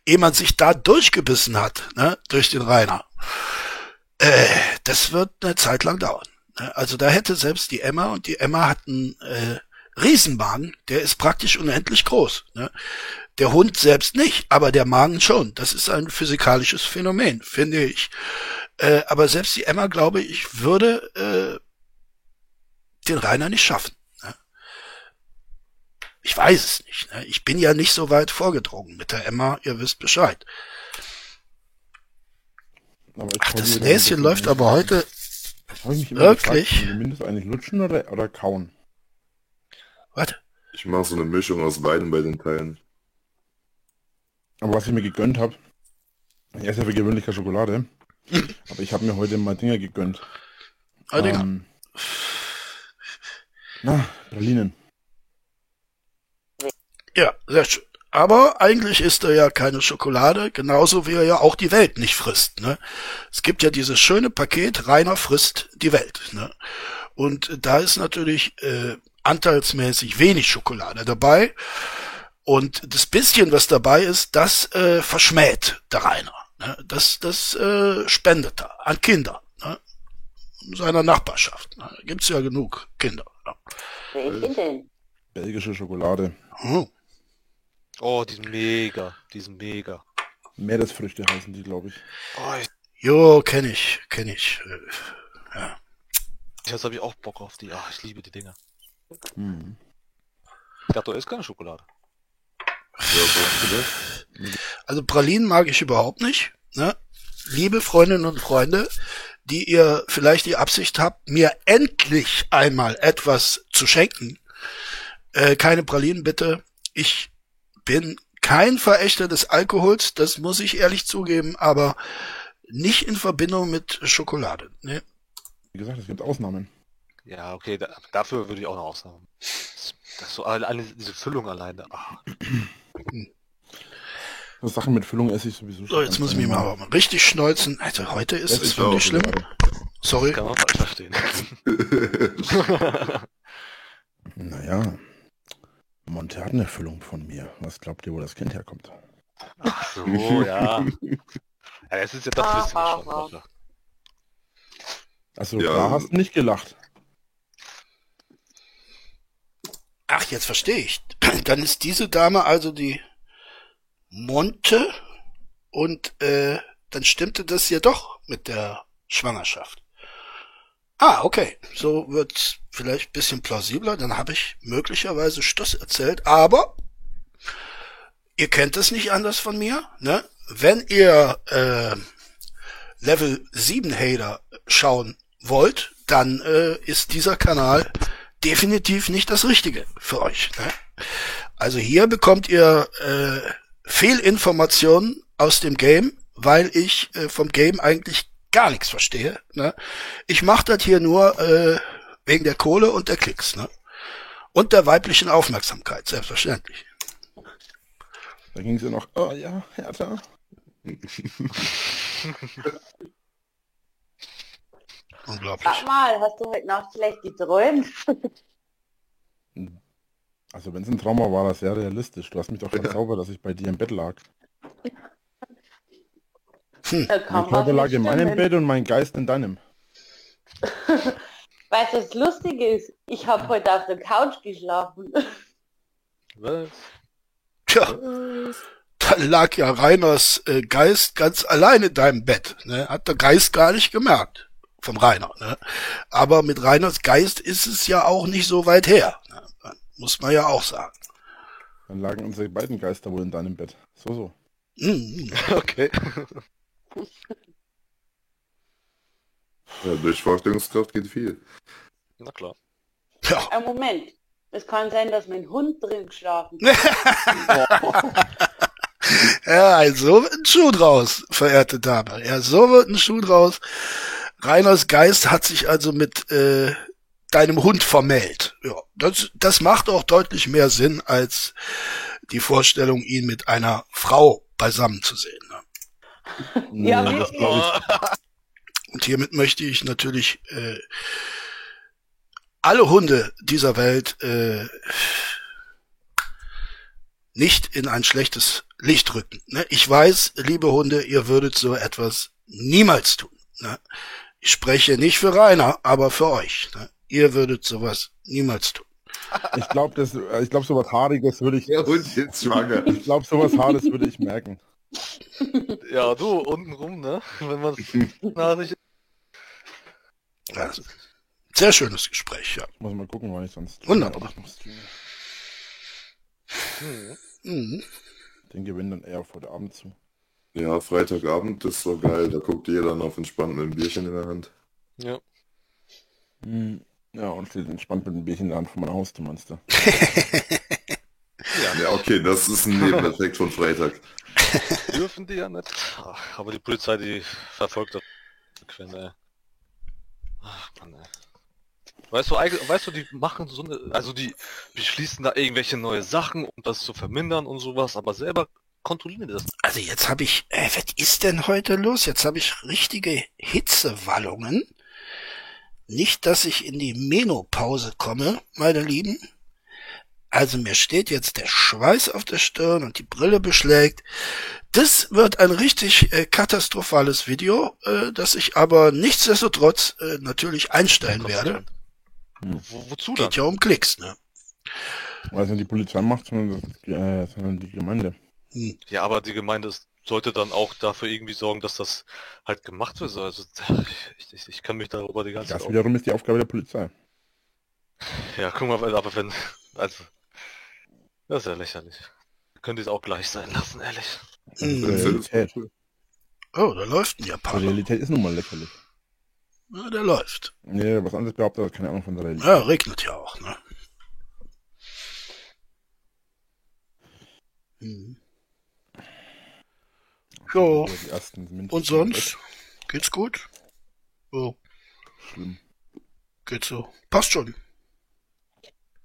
Ehe man sich da durchgebissen hat, ne? durch den Rainer. Äh, das wird eine Zeit lang dauern. Ne? Also da hätte selbst die Emma, und die Emma hat einen äh, Riesenmagen, der ist praktisch unendlich groß. Ne? Der Hund selbst nicht, aber der Magen schon. Das ist ein physikalisches Phänomen, finde ich. Äh, aber selbst die Emma, glaube ich, würde äh, den Rainer nicht schaffen. Ne? Ich weiß es nicht. Ne? Ich bin ja nicht so weit vorgedrungen mit der Emma, ihr wisst Bescheid. Ach, das Näschen läuft aber heute Wirklich? gefragt, zumindest eigentlich lutschen oder, oder kauen. Warte. Ich mache so eine Mischung aus beiden bei den Teilen. Aber was ich mir gegönnt habe, ich esse ja für gewöhnlich keine Schokolade, *laughs* aber ich habe mir heute mal Dinger gegönnt. Aldinger. Ähm, na, Pralinen. Ja, sehr schön. Aber eigentlich isst er ja keine Schokolade, genauso wie er ja auch die Welt nicht frisst. Ne? Es gibt ja dieses schöne Paket, Rainer frisst die Welt. Ne? Und da ist natürlich äh, anteilsmäßig wenig Schokolade dabei. Und das bisschen, was dabei ist, das äh, verschmäht der Rainer. Ne? Das, das äh, spendet er an Kinder. Ne? In seiner Nachbarschaft. Ne? Da gibt's ja genug Kinder. Ne? Belgische Schokolade. Hm. Oh, die sind mega. Die sind mega. Meeresfrüchte heißen die, glaube ich. Oh, ich, Jo, kenn ich, kenn ich. Äh, Ja. jetzt habe ich auch Bock auf die. Ah, ich liebe die Dinger. Hm. Ich dachte, du isst keine Schokolade. Also Pralinen mag ich überhaupt nicht. Ne? Liebe Freundinnen und Freunde, die ihr vielleicht die Absicht habt, mir endlich einmal etwas zu schenken, äh, keine Pralinen bitte. Ich bin kein Verächter des Alkohols, das muss ich ehrlich zugeben, aber nicht in Verbindung mit Schokolade. Ne? Wie gesagt, es gibt Ausnahmen. Ja, okay, da, dafür würde ich auch noch aussagen. Das, das so alle, diese Füllung alleine. Ah, So Sachen mit Füllung esse ich sowieso So, jetzt muss ich mich mal aber mal richtig schneuzen. Alter, heute ist es wirklich schlimm. Sorry. kann man falsch verstehen. *laughs* Naja, Monte hat eine Füllung von mir. Was glaubt ihr, wo das Kind herkommt? Ach so, ja. *laughs* Ja, es ist ja doch ein bisschen Ha, ha, Geschmackssache. Also Ja. da hast du nicht gelacht. Ach, jetzt verstehe ich. *clears throat* Dann ist diese Dame also die Monte und äh, dann stimmte das ja doch mit der Schwangerschaft. Ah, okay. So wird's vielleicht bisschen plausibler. Dann habe ich möglicherweise Stuss erzählt, aber ihr kennt es nicht anders von mir, ne? Wenn ihr äh, Level 7 Hater schauen wollt, dann äh, ist dieser Kanal definitiv nicht das Richtige für euch. Ne? Also hier bekommt ihr äh, Fehlinformationen aus dem Game, weil ich äh, vom Game eigentlich gar nichts verstehe. Ne? Ich mache das hier nur äh, wegen der Kohle und der Klicks. Ne? Und der weiblichen Aufmerksamkeit, selbstverständlich. Da ging sie noch, oh ja, Hertha. *laughs* Unglaublich. Sag mal, hast du heute Nacht schlecht geträumt? *laughs* Also wenn es ein Trauma war, das sehr realistisch. Du hast mich doch verzaubert, dass ich bei dir im Bett lag. Da Mein Körper was lag in meinem stimmen. Bett und mein Geist in deinem. *laughs* Weißt du, was lustig ist? Ich habe heute auf der Couch geschlafen. *laughs* Was? Tja, dann lag ja Reiners äh, Geist ganz allein in deinem Bett. Ne? Hat der Geist gar nicht gemerkt. Vom Rainer. Ne? Aber mit Reiners Geist ist es ja auch nicht so weit her. Ne? Muss man ja auch sagen. Dann lagen unsere beiden Geister wohl in deinem Bett. So, so. Mhm. *laughs* Okay. Ja, durch Vorstellungskraft geht viel. Na klar. Ja. Ein Moment. Es kann sein, dass mein Hund drin geschlafen *laughs* ja, also wird ein Schuh draus, verehrte Dame. Ja, so wird ein Schuh draus. Reiners Geist hat sich also mit äh, deinem Hund vermählt. Ja, das, das macht auch deutlich mehr Sinn als die Vorstellung, ihn mit einer Frau beisammen zu sehen. Ne? *laughs* Ja, Nee, das glaub ich. Und hiermit möchte ich natürlich äh, alle Hunde dieser Welt äh, nicht in ein schlechtes Licht rücken. Ne? Ich weiß, liebe Hunde, ihr würdet so etwas niemals tun. Ne? Ich spreche nicht für Rainer, aber für euch. Ne? Ihr würdet sowas niemals tun. Ich glaube, das, ich glaube, sowas Haariges würde ich, Der Hund ist schwanger. ich glaube, sowas Haariges würde ich merken. Ja, du, untenrum, ne? Wenn man *laughs* Nachricht. Ja, sehr schönes Gespräch, ja. Ich muss mal gucken, wann ich sonst. Wunderbar. Hm. Mhm. Den gewinnt dann eher vor der Abend zu. Ja, Freitagabend, das ist so geil. Da guckt ihr dann auf entspannt mit einem Bierchen in der Hand. Ja. Hm. Ja, und steht entspannt mit einem Bierchen in der Hand vor meiner Haustür, meinst du? *laughs* Ja, okay, das ist ein Nebeneffekt von Freitag. *laughs* Dürfen die ja nicht. Ach, aber die Polizei, die verfolgt das. Quinn, ey. Ach, Mann, ey. Weißt du, eigentlich- weißt du, die machen so eine, also die beschließen da irgendwelche neue Sachen, um das zu vermindern und sowas, aber selber kontrollieren die das. Also jetzt habe ich, äh, was ist denn heute los? Jetzt habe ich richtige Hitzewallungen. Nicht, dass ich in die Menopause komme, meine Lieben. Also mir steht jetzt der Schweiß auf der Stirn und die Brille beschlägt. Das wird ein richtig äh, katastrophales Video, äh, das ich aber nichtsdestotrotz äh, natürlich einstellen werde. Wo, wozu dann? Geht ja um Klicks, ne? Weil es nicht die Polizei macht, sondern, das, äh, sondern die Gemeinde. Hm. Ja, aber die Gemeinde ist- sollte dann auch dafür irgendwie sorgen, dass das halt gemacht wird. Also ich, ich, ich kann mich darüber die ganze Das Zeit. wiederum ist die Aufgabe der Polizei. Ja, guck mal, aber wenn. Also. Das ist ja lächerlich. Könnte es auch gleich sein lassen, ehrlich. Hm. Realität. Oh, da läuft ein Die Japaner. Realität ist nun mal lächerlich. Ja, der läuft. Nee, was anderes behauptet, hat keine Ahnung von der Realität. Ja, regnet ja auch, ne? Hm. Jo. Die ersten sind Und sonst? Geht's gut? Oh, Schlimm. geht so. Passt schon.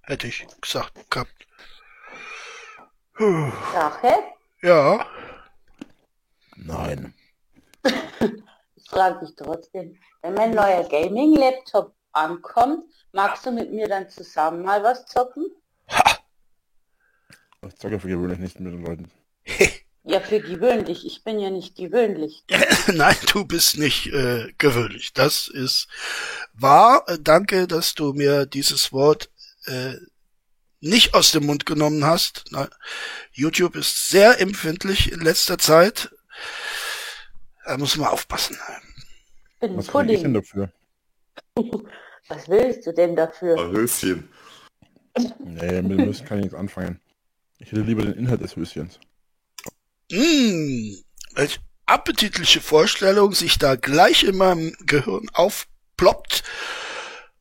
Hätte ich gesagt gehabt. Sache? Ja, Nein. *laughs* Ich frage dich trotzdem. Wenn mein neuer Gaming-Laptop ankommt, magst du mit mir dann zusammen mal was zocken? ha, Ich zocke für gewöhnlich nicht mit den Leuten. *laughs* Ja, für gewöhnlich. Ich bin ja nicht gewöhnlich. *laughs* Nein, du bist nicht äh, gewöhnlich. Das ist wahr. Danke, dass du mir dieses Wort äh, nicht aus dem Mund genommen hast. Na, YouTube ist sehr empfindlich in letzter Zeit. Da muss man aufpassen. Ich bin ein Was kriege ich denn Pudding. dafür? *laughs* Was willst du denn dafür? Höschen. Nee, mit dem Höschen kann ich nichts anfangen. Ich hätte lieber den Inhalt des Höschens. Mmh, welch appetitliche Vorstellung sich da gleich in meinem Gehirn aufploppt.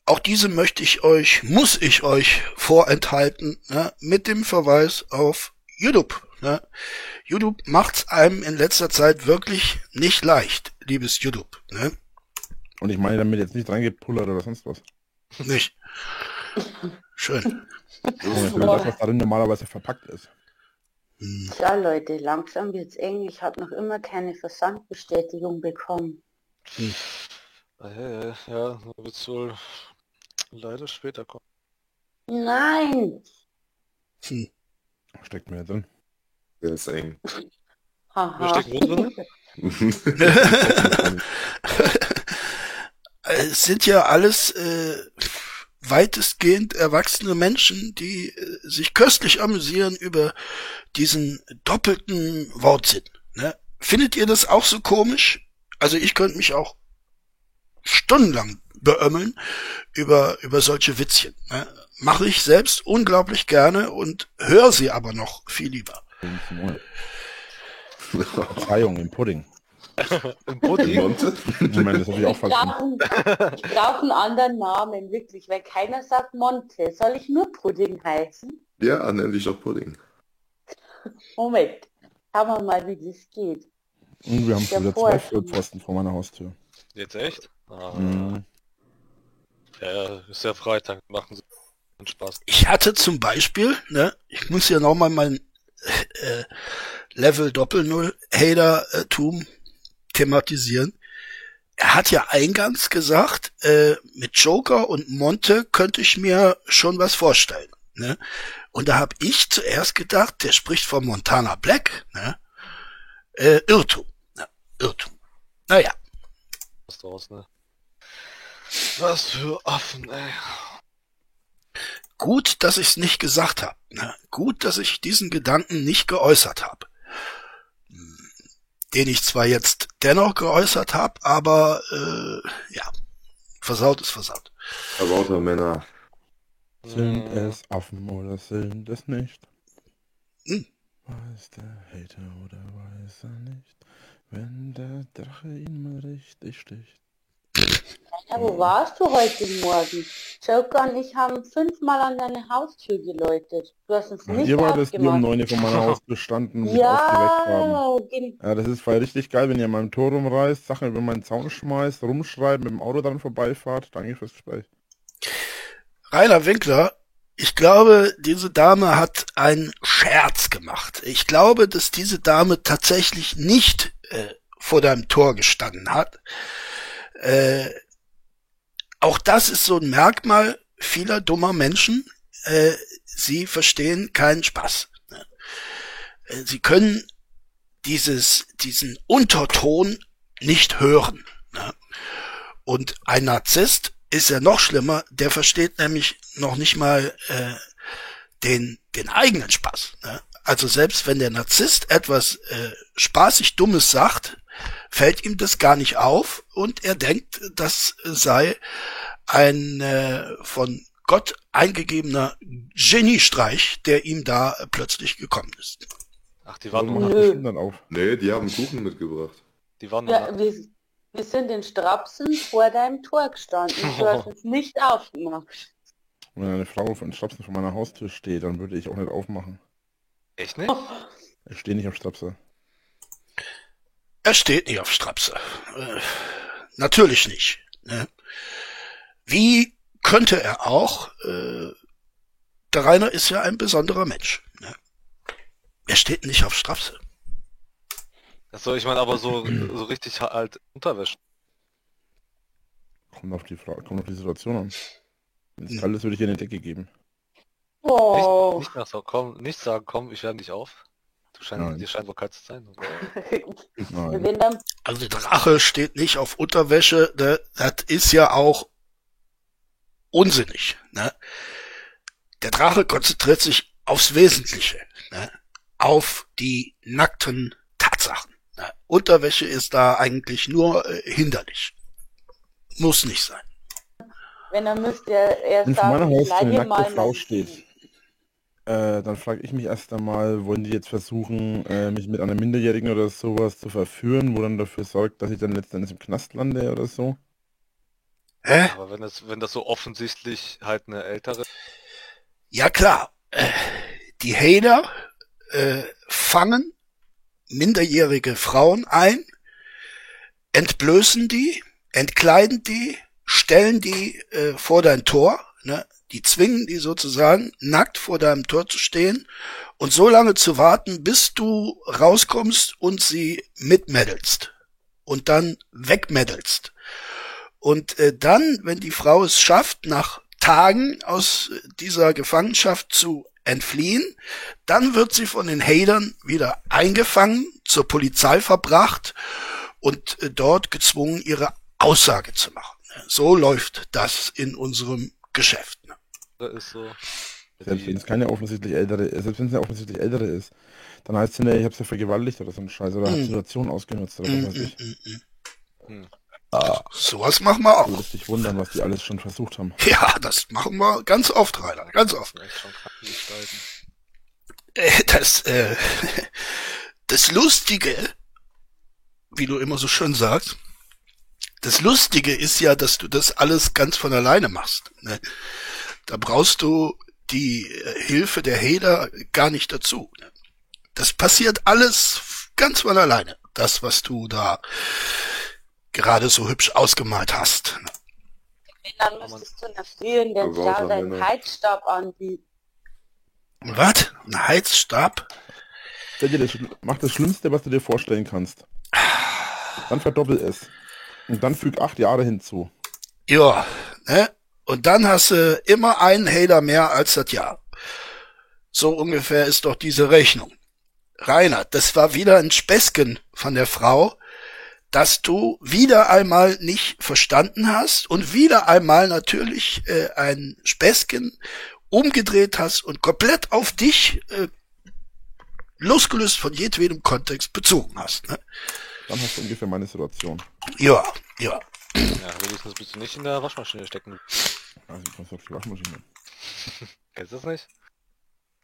Auch diese möchte ich euch, muss ich euch vorenthalten, ne, mit dem Verweis auf YouTube. Ne. YouTube macht's einem in letzter Zeit wirklich nicht leicht, liebes YouTube. Ne. Und ich meine damit jetzt nicht reingepullert oder sonst was. Nicht. Schön. Ich will das, was darin normalerweise verpackt ist. Hm. Ja, Leute, langsam wird's eng. Ich habe noch immer keine Versandbestätigung bekommen. Ja, ja, ja, ja, wird wohl leider später kommen. Nein! Hm. Steckt mir drin. Der ist eng. Haha. Wo steckt wo drin? *laughs* *laughs* Es sind ja alles äh, weitestgehend erwachsene Menschen, die äh, sich köstlich amüsieren über diesen doppelten Wortsinn. Ne? Findet ihr das auch so komisch? Also ich könnte mich auch stundenlang beömmeln über, über solche Witzchen. Ne? Mache ich selbst unglaublich gerne und höre sie aber noch viel lieber. *laughs* Verzeihung, im Pudding. Im Pudding? Monte? Moment, das habe ich auch Ich brauche ich brauch einen anderen Namen, wirklich, weil keiner sagt Monte. Soll ich nur Pudding heißen? Ja, nenn dich doch Pudding. Moment, schauen wir mal, wie das geht. Und wir haben schon wieder zwei. Flirtpfosten vor meiner Haustür. Jetzt echt? Ah, Mhm. Ja, ist ja Freitag, machen sie einen Spaß. Ich hatte zum Beispiel, ne, ich muss ja nochmal mein äh, Level Doppel-Null Hater-Tum thematisieren. Er hat ja eingangs gesagt, äh, mit Joker und Monte könnte ich mir schon was vorstellen. Ne? Und da habe ich zuerst gedacht, der spricht von Montana Black. Ne? Äh, Irrtum. Ne? Irrtum. Naja, Was draus, ne? Was für Affen, ey. gut, dass ich es nicht gesagt habe. Ne? Gut, dass ich diesen Gedanken nicht geäußert habe. Den ich zwar jetzt dennoch geäußert habe, aber äh, ja, versaut ist versaut. Verbauter Männer. Sind Hm. es Affen oder sind es nicht? Hm. Weiß der Hater oder weiß er nicht? Wenn der Drache ihn mal richtig sticht. Ja, wo warst du heute Morgen? Joker und ich haben fünfmal an deine Haustür geläutet. Du hast uns nicht Ihr wolltet die um aufgemacht. 9 Uhr vor meiner Haustür standen und mich. Ja, gen- Ja, das ist voll richtig geil, wenn ihr an meinem Tor rumreißt, Sachen über meinen Zaun schmeißt, rumschreibt, mit dem Auto dann vorbeifahrt. Danke fürs Gespräch. Rainer Winkler, ich glaube, diese Dame hat einen Scherz gemacht. Ich glaube, dass diese Dame tatsächlich nicht äh, vor deinem Tor gestanden hat. Äh, auch das ist so ein Merkmal vieler dummer Menschen. Äh, sie verstehen keinen Spaß. Äh, Sie können dieses, diesen Unterton nicht hören. Und ein Narzisst ist ja noch schlimmer, der versteht nämlich noch nicht mal äh, den, den eigenen Spaß. Also selbst wenn der Narzisst etwas äh, spaßig Dummes sagt, fällt ihm das gar nicht auf und er denkt, das sei ein äh, von Gott eingegebener Geniestreich, der ihm da plötzlich gekommen ist. Ach, die waren bestimmt dann auf? Nee, die haben Kuchen mitgebracht. die waren ja, wir, wir sind in Strapsen vor deinem Tor gestanden. Du hast *laughs* uns nicht aufgemacht. Wenn eine Frau von Strapsen vor meiner Haustür steht, dann würde ich auch nicht aufmachen. Echt nicht? Ich stehe nicht auf Strapse. Er steht nicht auf Strapse. Äh, natürlich nicht. Ne? Wie könnte er auch? Äh, der Rainer ist ja ein besonderer Mensch. Ne? Er steht nicht auf Strapse. Achso, ich meine aber so, so richtig halt Unterwäsche. Kommt auf die Frage, kommt auf die Situation an. Wenn es Hm. kalt ist, würde ich ihr eine Decke geben. Oh. Nicht, nach so, komm, nicht sagen, komm, ich wärme dich auf. Du scheint, Nein. dir scheint wohl kalt zu sein. *laughs* Also der Drache steht nicht auf Unterwäsche. Ne? Das ist ja auch unsinnig. Ne? Der Drache konzentriert sich aufs Wesentliche. Ne? Auf die nackten Tatsachen. Ne? Unterwäsche ist da eigentlich nur äh, hinderlich. Muss nicht sein. Wenn er müsste er erst Wenn vor meiner Haustür leih eine dir nackte mal Frau steht, äh, dann frage ich mich erst einmal, wollen die jetzt versuchen, äh, mich mit einer Minderjährigen oder sowas zu verführen, wo dann dafür sorgt, dass ich dann letztendlich im Knast lande oder so? Hä? Aber wenn das, wenn das so offensichtlich halt eine ältere, Ja klar. Äh, die Hater äh, fangen minderjährige Frauen ein, entblößen die, entkleiden die, stellen die äh, vor dein Tor, ne? Die zwingen die sozusagen nackt vor deinem Tor zu stehen und so lange zu warten, bis du rauskommst und sie mitmeddelst und dann wegmeddelst. Und äh, dann, wenn die Frau es schafft, nach Tagen aus dieser Gefangenschaft zu entfliehen, dann wird sie von den Hatern wieder eingefangen, zur Polizei verbracht und äh, dort gezwungen, ihre Aussage zu machen. So läuft das in unserem Geschäft. Ne? ist so. Selbst wenn es keine offensichtlich ältere, äh, selbst wenn es eine offensichtlich ältere ist, dann heißt es ja, ich habe sie vergewaltigt oder so ein Scheiß oder Mm. Situation ausgenutzt oder Mm, was weiß ich. mm, mm, mm. hm. Sowas machen wir Du auch. würdest dich wundern, was die alles schon versucht haben. *laughs* Ja, das machen wir ganz oft, Rainer, ganz oft. Äh, Das, äh, das Lustige, wie du immer so schön sagst, das Lustige ist ja, dass du das alles ganz von alleine machst. Ne? Da brauchst du die äh, Hilfe der Heder gar nicht dazu. Das passiert alles ganz von alleine. Das, was du da gerade so hübsch ausgemalt hast. Ne? Dann müsstest du einer frierenden Verwalter Frau deinen. Heizstab anbieten. Was? Ein Heizstab? Das, mach das Schlimmste, was du dir vorstellen kannst. Dann verdoppel es. Und dann füg acht Jahre hinzu. Ja, ne? Und dann hast du immer einen Hater mehr als das Jahr. So ungefähr ist doch diese Rechnung. Rainer, das war wieder ein Späßchen von der Frau, dass du wieder einmal nicht verstanden hast und wieder einmal natürlich äh, ein Späßchen umgedreht hast und komplett auf dich äh, losgelöst von jedwedem Kontext bezogen hast. Ne? Dann hast du ungefähr meine Situation. Ja, ja. Ja, wenigstens bist du nicht in der Waschmaschine stecken. Also ich muss auf die Waschmaschine. *laughs* Kennst du das nicht?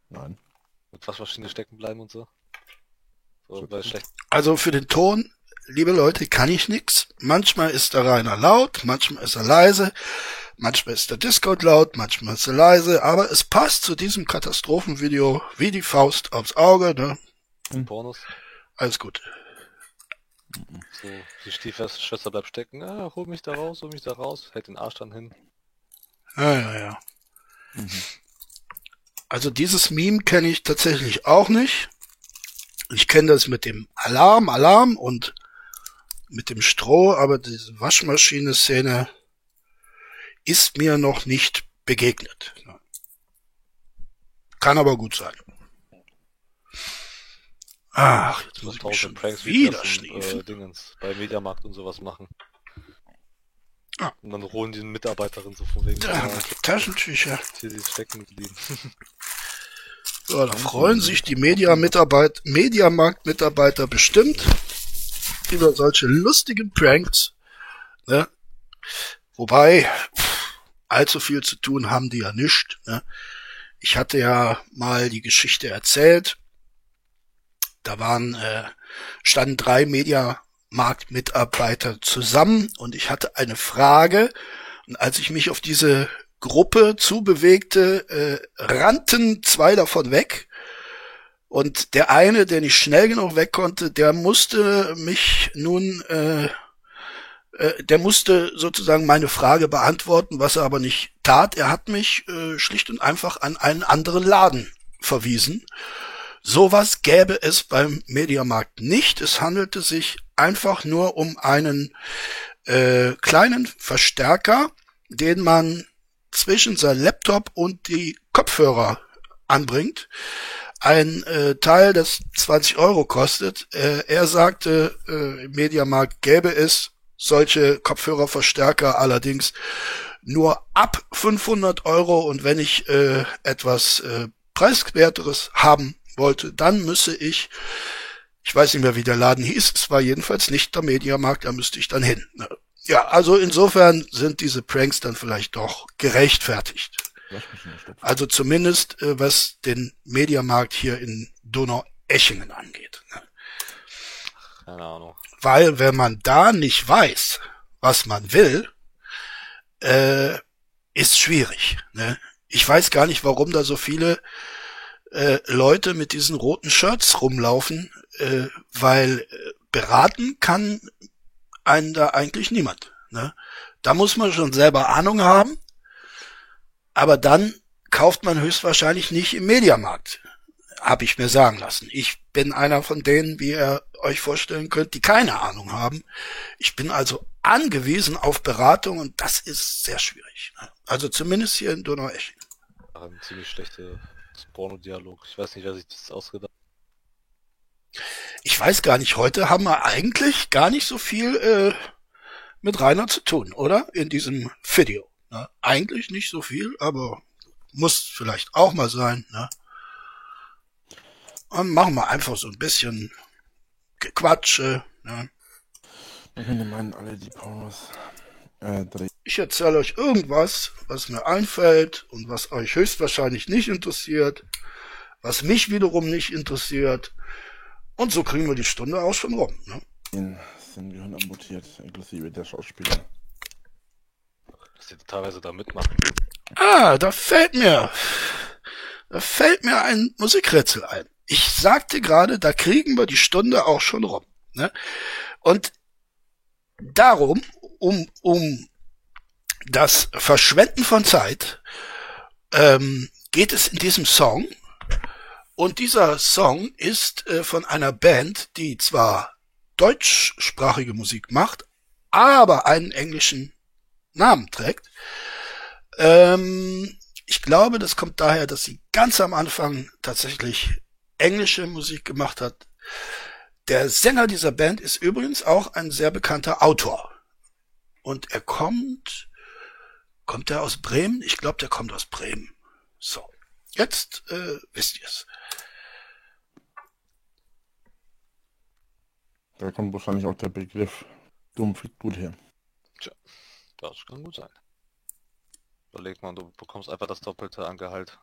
Nein. Mit Waschmaschine stecken bleiben und so. So. Also für den Ton, liebe Leute, kann ich nix. Manchmal ist der Rainer laut, manchmal ist er leise, manchmal ist der Discord laut, manchmal ist er leise, aber es passt zu diesem Katastrophenvideo wie die Faust aufs Auge, ne? Pornos. Alles gut. So, die Stiefschwester bleibt stecken. Ah, hol mich da raus, hol mich da raus. Hält den Arsch dann hin. Ja, ja, ja. Also dieses Meme kenne ich tatsächlich auch nicht. Ich kenne das mit dem Alarm, Alarm und mit dem Stroh, aber diese Waschmaschine-Szene ist mir noch nicht begegnet. Kann aber gut sein. Ach, jetzt muss ich mich schon Pranks wie wieder schniefen. äh, Dingens, bei Mediamarkt und sowas machen. Ah. Und dann holen die eine Mitarbeiterin so von wegen. Da wir die Taschentücher. hier die geblieben. Ja, da freuen sich die Media-Mitarbeit, Mediamarkt-Mitarbeiter bestimmt über solche lustigen Pranks. Ne? Wobei, allzu viel zu tun haben die ja nicht. Ne? Ich hatte ja mal die Geschichte erzählt. Da waren, äh, standen drei Mediamarkt-Mitarbeiter zusammen und ich hatte eine Frage. Und als ich mich auf diese Gruppe zubewegte, äh, rannten zwei davon weg. Und der eine, der nicht schnell genug weg konnte, der musste mich nun, äh, äh, der musste sozusagen meine Frage beantworten, was er aber nicht tat. Er hat mich äh, schlicht und einfach an einen anderen Laden verwiesen. Sowas gäbe es beim Mediamarkt nicht. Es handelte sich einfach nur um einen äh, kleinen Verstärker, den man zwischen sein Laptop und die Kopfhörer anbringt. Ein äh, Teil, das 20 Euro kostet. Äh, er sagte, äh, im Mediamarkt gäbe es solche Kopfhörerverstärker allerdings nur ab 500 Euro und wenn ich äh, etwas äh, preiswerteres haben wollte, dann müsse ich, ich weiß nicht mehr, wie der Laden hieß, es war jedenfalls nicht der Mediamarkt, da müsste ich dann hin. Ja, also insofern sind diese Pranks dann vielleicht doch gerechtfertigt. Also zumindest äh, was den Mediamarkt hier in Donaueschingen angeht. Ne? Keine Ahnung. Weil wenn man da nicht weiß, was man will, äh, ist schwierig. Ne? Ich weiß gar nicht, warum da so viele äh, Leute mit diesen roten Shirts rumlaufen, äh, weil äh, beraten kann einen da eigentlich niemand. Ne? Da muss man schon selber Ahnung haben, aber dann kauft man höchstwahrscheinlich nicht im Mediamarkt, habe ich mir sagen lassen. Ich bin einer von denen, wie ihr euch vorstellen könnt, die keine Ahnung haben. Ich bin also angewiesen auf Beratung und das ist sehr schwierig. Ne? Also zumindest hier in Donaueschingen. Ein ziemlich schlechter Porno-Dialog. Ich weiß nicht, wer sich das ausgedacht Ich weiß gar nicht, heute haben wir eigentlich gar nicht so viel äh, mit Rainer zu tun, oder? In diesem Video. Ne? Eigentlich nicht so viel, aber muss vielleicht auch mal sein. Ne? Und machen wir einfach so ein bisschen Gequatsche. Ne? Ich finde, meinen alle die Pornos. Ich erzähle euch irgendwas, was mir einfällt und was euch höchstwahrscheinlich nicht interessiert, was mich wiederum nicht interessiert. Und so kriegen wir die Stunde auch schon rum. Ne? Den sind Gehirn amputiert, inklusive der Schauspieler. dass die teilweise da mitmachen. Ah, da fällt mir, da fällt mir ein Musikrätsel ein. Ich sagte gerade, da kriegen wir die Stunde auch schon rum. Ne? Und darum, um, um das Verschwenden von Zeit, ähm, geht es in diesem Song. Und dieser Song ist äh, von einer Band, die zwar deutschsprachige Musik macht, aber einen englischen Namen trägt. Ähm, ich glaube, das kommt daher, dass sie ganz am Anfang tatsächlich englische Musik gemacht hat. Der Sänger dieser Band ist übrigens auch ein sehr bekannter Autor. Und er kommt, kommt er aus Bremen? Ich glaube, der kommt aus Bremen. So, jetzt äh, wisst ihr's. Da kommt wahrscheinlich auch der Begriff dumm fliegt gut her. Das kann gut sein. Überleg mal, du bekommst einfach das Doppelte an Gehalt.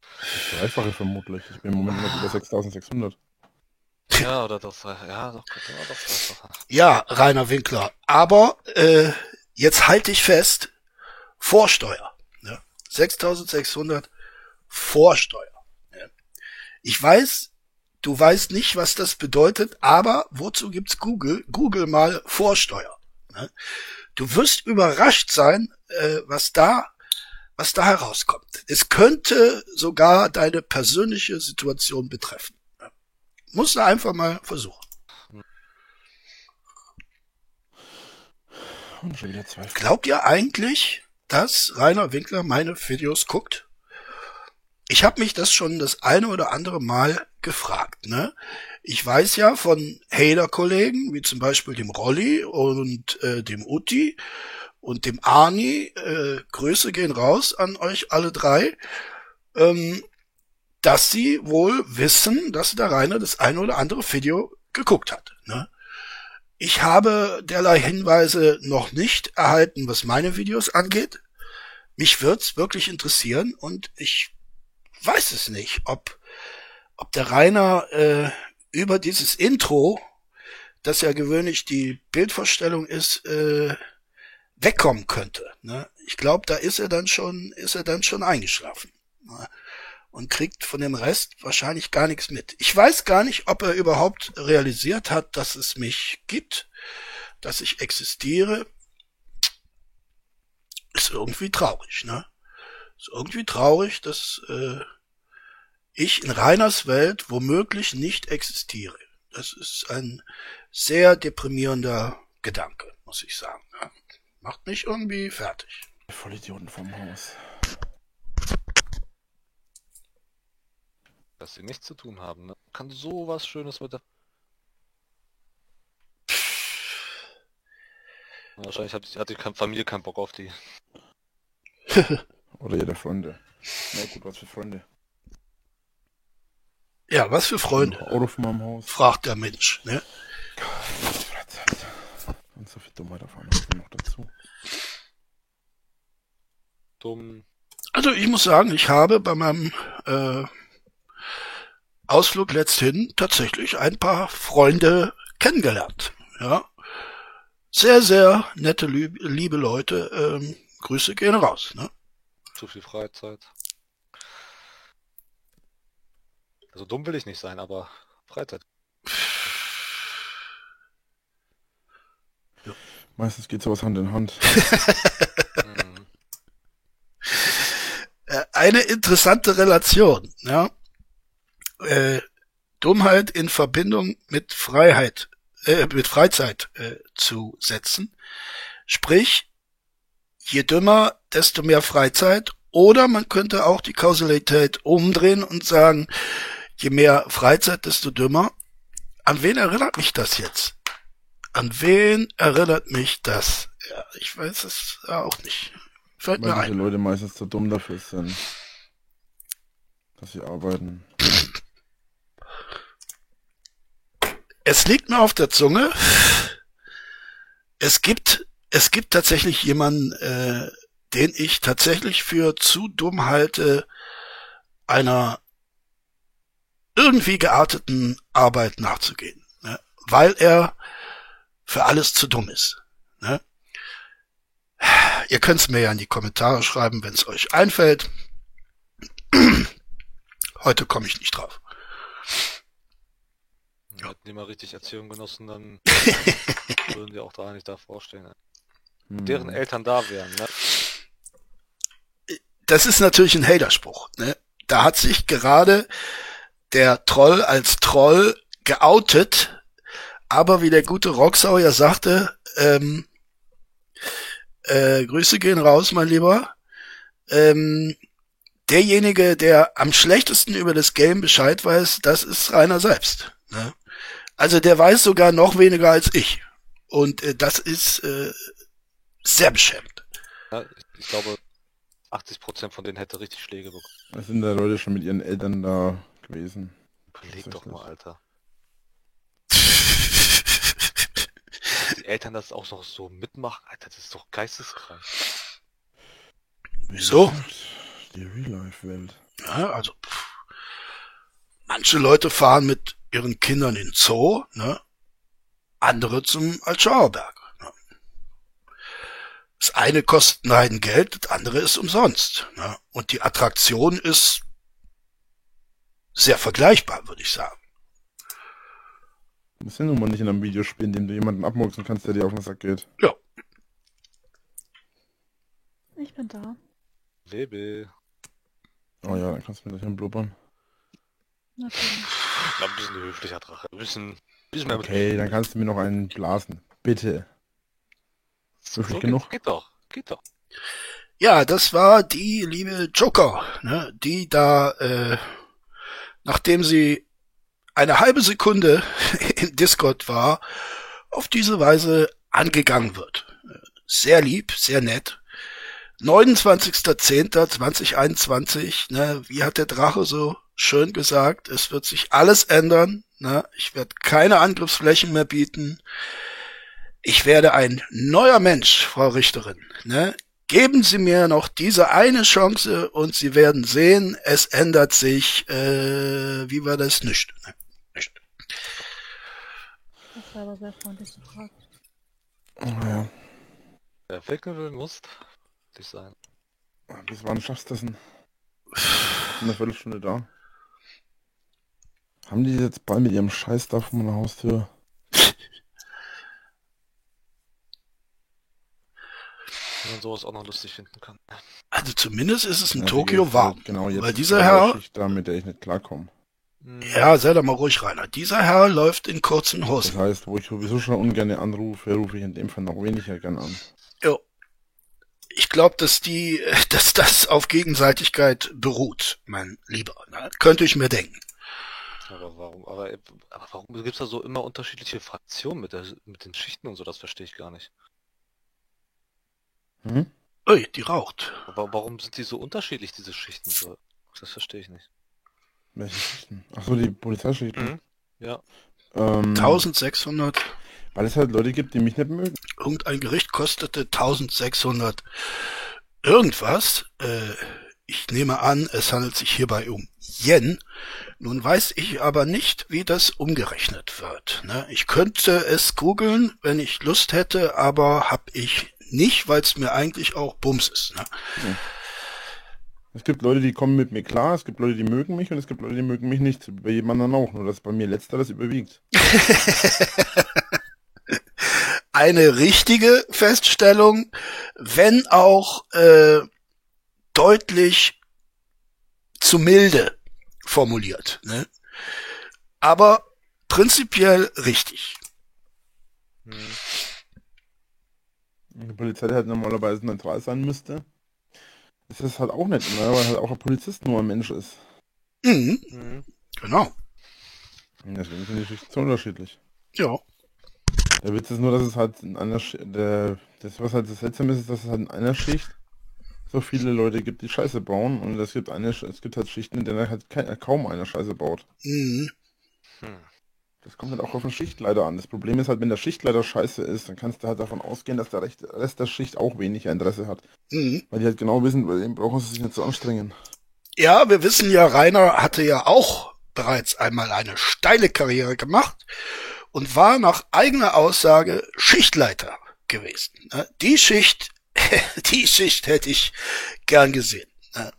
Das Dreifache vermutlich. Ich bin im Moment noch über 6600. Ja, oder ja, doch, man doch, doch, doch. Ja, Rainer Winkler. Aber äh, jetzt halte ich fest, Vorsteuer. Ne? 6600 Vorsteuer. Ne? Ich weiß, du weißt nicht, was das bedeutet, aber wozu gibt's Google? Google mal Vorsteuer. Ne? Du wirst überrascht sein, äh, was da was da herauskommt. Es könnte sogar deine persönliche Situation betreffen. Musst du einfach mal versuchen. Und schon wieder zwei. Glaubt ihr eigentlich, dass Rainer Winkler meine Videos guckt? Ich habe mich das schon das eine oder andere Mal gefragt. Ne? Ich weiß ja von Hater-Kollegen, wie zum Beispiel dem Rolli und äh, dem Utti und dem Arni, äh, Grüße gehen raus an euch alle drei, ähm, dass sie wohl wissen, dass der Rainer das eine oder andere Video geguckt hat. Ne? Ich habe derlei Hinweise noch nicht erhalten, was meine Videos angeht. Mich wird's wirklich interessieren und ich weiß es nicht, ob, ob der Rainer äh, über dieses Intro, das ja gewöhnlich die Bildvorstellung ist, äh, wegkommen könnte. Ne? Ich glaube, da ist er dann schon, ist er dann schon eingeschlafen. Ne? Und kriegt von dem Rest wahrscheinlich gar nichts mit. Ich weiß gar nicht, ob er überhaupt realisiert hat, dass es mich gibt, dass ich existiere. Ist irgendwie traurig, ne? Ist irgendwie traurig, dass äh, ich in Reiners Welt womöglich nicht existiere. Das ist ein sehr deprimierender Gedanke, muss ich sagen. Ja. Macht mich irgendwie fertig. Vollidioten vom Haus. Dass sie nichts zu tun haben, ne? Kann so was Schönes mit der... Wahrscheinlich hat, hat die Familie keinen Bock auf die. *laughs* Oder jeder Freunde. Na gut, was für Freunde. Ja, was für Freunde, Auto von meinem Haus. fragt der Mensch. Ne? Und so viel Dummheit auf einmal noch dazu. Dumm. Also ich muss sagen, ich habe bei meinem äh, Ausflug letzthin tatsächlich ein paar Freunde kennengelernt. Ja, sehr, sehr nette, lieb- liebe Leute. Ähm, Grüße gehen raus. Ne? Zu viel Freizeit. Also dumm will ich nicht sein, aber Freizeit. Meistens geht sowas Hand in Hand. *laughs* Mhm. Äh, eine interessante Relation. Ja? Äh, Dummheit in Verbindung mit Freiheit, äh, mit Freizeit äh, zu setzen. Sprich, je dümmer, desto mehr Freizeit. Oder man könnte auch die Kausalität umdrehen und sagen, je mehr Freizeit, desto dümmer. An wen erinnert mich das jetzt? An wen erinnert mich das? Ja, ich weiß es auch nicht. Fällt mir Weil diese ein. Leute meistens zu dumm dafür sind, dass sie arbeiten. *laughs* Es liegt mir auf der Zunge. Es gibt, es gibt tatsächlich jemanden, äh, den ich tatsächlich für zu dumm halte, einer irgendwie gearteten Arbeit nachzugehen, ne? weil er für alles zu dumm ist. Ne? Ihr könnt es mir ja in die Kommentare schreiben, wenn es euch einfällt. *clears throat* Heute komme ich nicht drauf. Ja. Hätten die mal richtig Erziehung genossen, dann *laughs* würden die auch da nicht davor stehen. Ne? Hm. Deren Eltern da wären, ne? das ist natürlich ein Haterspruch. Ne? Da hat sich gerade der Troll als Troll geoutet, aber wie der gute Roxau ja sagte, ähm, äh, Grüße gehen raus, mein Lieber. Ähm, derjenige, der am schlechtesten über das Game Bescheid weiß, das ist Rainer selbst. Ne? Also der weiß sogar noch weniger als ich. Und äh, das ist äh, sehr beschämend. Ja, ich, glaube, 80% von denen hätte richtig Schläge bekommen. Es sind da Leute schon mit ihren Eltern da gewesen. Überleg doch mal, Alter. Die Eltern das auch noch so mitmachen, Alter, das ist doch geisteskrank. Wieso? Die Real-Life-Welt. Ja, also, pff. Manche Leute fahren mit ihren Kindern in Zoo, ne? andere zum Altschauerberg. Ne? Das eine kostet ein Heiden Geld, das andere ist umsonst. Ne? Und die Attraktion ist sehr vergleichbar, würde ich sagen. Du bist ja nun mal nicht in einem Videospiel, in dem du jemanden abmurksen kannst, der dir auf den Sack geht. Ich bin da. Baby. Oh ja, dann kannst du mir gleich blubbern. Natürlich. Na, ein bisschen höflicher Drache. Ein bisschen, bisschen mehr Okay, dann kannst du mir noch einen blasen. Bitte. so, höflich geht, genug? Geht doch, geht doch. Ja, das war die liebe Joker, ne, die da, äh, nachdem sie eine halbe Sekunde *laughs* im Discord war, auf diese Weise angegangen wird. Sehr lieb, sehr nett. 29.10.2021, ne, wie hat der Drache so schön gesagt, es wird sich alles ändern, ne, ich werde keine Angriffsflächen mehr bieten. Ich werde ein neuer Mensch, Frau Richterin, ne, Geben Sie mir noch diese eine Chance und Sie werden sehen, es ändert sich, äh, wie war das? Nicht. Ne? Nicht. Das war aber sehr freundlich gefragt. Oh ja. Wer wecken will, muss dich sein. Bis wann schaffst du das denn? In einer Viertelstunde da. Haben die jetzt bald mit ihrem Scheiß da vor meiner Haustür? Wenn man sowas auch noch lustig finden kann. Also zumindest ist es in Ja, Tokio jetzt- warm. Genau, jetzt Weil dieser Herr, da, mit der ich nicht klarkomme. Hm. ja, sei doch mal ruhig, Rainer. Dieser Herr läuft in kurzen Das Hosen. heißt, wo ich sowieso schon ungern anrufe, rufe ich in dem Fall noch weniger gern an. Jo. Ich glaube, dass die, *laughs* dass das auf Gegenseitigkeit beruht, mein Lieber. Ne? Könnte ich mir denken. Aber warum, aber, aber warum gibt's da so immer unterschiedliche Fraktionen mit, der, mit den Schichten und so? Das verstehe ich gar nicht. Hm? Ui, die raucht. Aber warum sind die so unterschiedlich, diese Schichten? So? Das verstehe ich nicht. Welche Schichten? Achso, die Polizeischichten. Mhm. Ja. Ähm, 1600. Weil es halt Leute gibt, die mich nicht mögen. Irgendein Gericht kostete 1600 irgendwas. Äh, ich nehme an, es handelt sich hierbei um Yen. Nun weiß ich aber nicht, wie das umgerechnet wird. Ne? Ich könnte es googeln, wenn ich Lust hätte, aber hab ich nicht, weil es mir eigentlich auch Bums ist. Ne? Es gibt Leute, die kommen mit mir klar, es gibt Leute, die mögen mich und es gibt Leute, die mögen mich nicht. Bei jedem anderen auch, nur dass bei mir letzteres überwiegt. *laughs* Eine richtige Feststellung, wenn auch äh, deutlich zu milde formuliert. Ne? Aber prinzipiell richtig. Hm. Die Polizei halt normalerweise neutral sein müsste. Das ist halt auch nicht immer, weil halt auch ein Polizist nur ein Mensch ist. Mhm, Mhm. genau. Deswegen sind die Schichten so unterschiedlich. Ja. Der Witz ist nur, dass es halt in einer Sch der das was halt das Seltsame ist, ist, dass es halt in einer Schicht so viele Leute gibt, die Scheiße bauen und es gibt eine es gibt halt Schichten, in denen halt kein, kaum einer Scheiße baut. Mhm. Hm. Das kommt halt auch auf den Schichtleiter an. Das Problem ist halt, wenn der Schichtleiter scheiße ist, dann kannst du halt davon ausgehen, dass der Recht- Rest der Schicht auch weniger Interesse hat. Mhm. Weil die halt genau wissen, bei dem brauchen sie sich nicht so anstrengen. Ja, wir wissen ja, Rainer hatte ja auch bereits einmal eine steile Karriere gemacht und war nach eigener Aussage Schichtleiter gewesen. ne? Die Schicht, *laughs* die Schicht hätte ich gern gesehen. ne?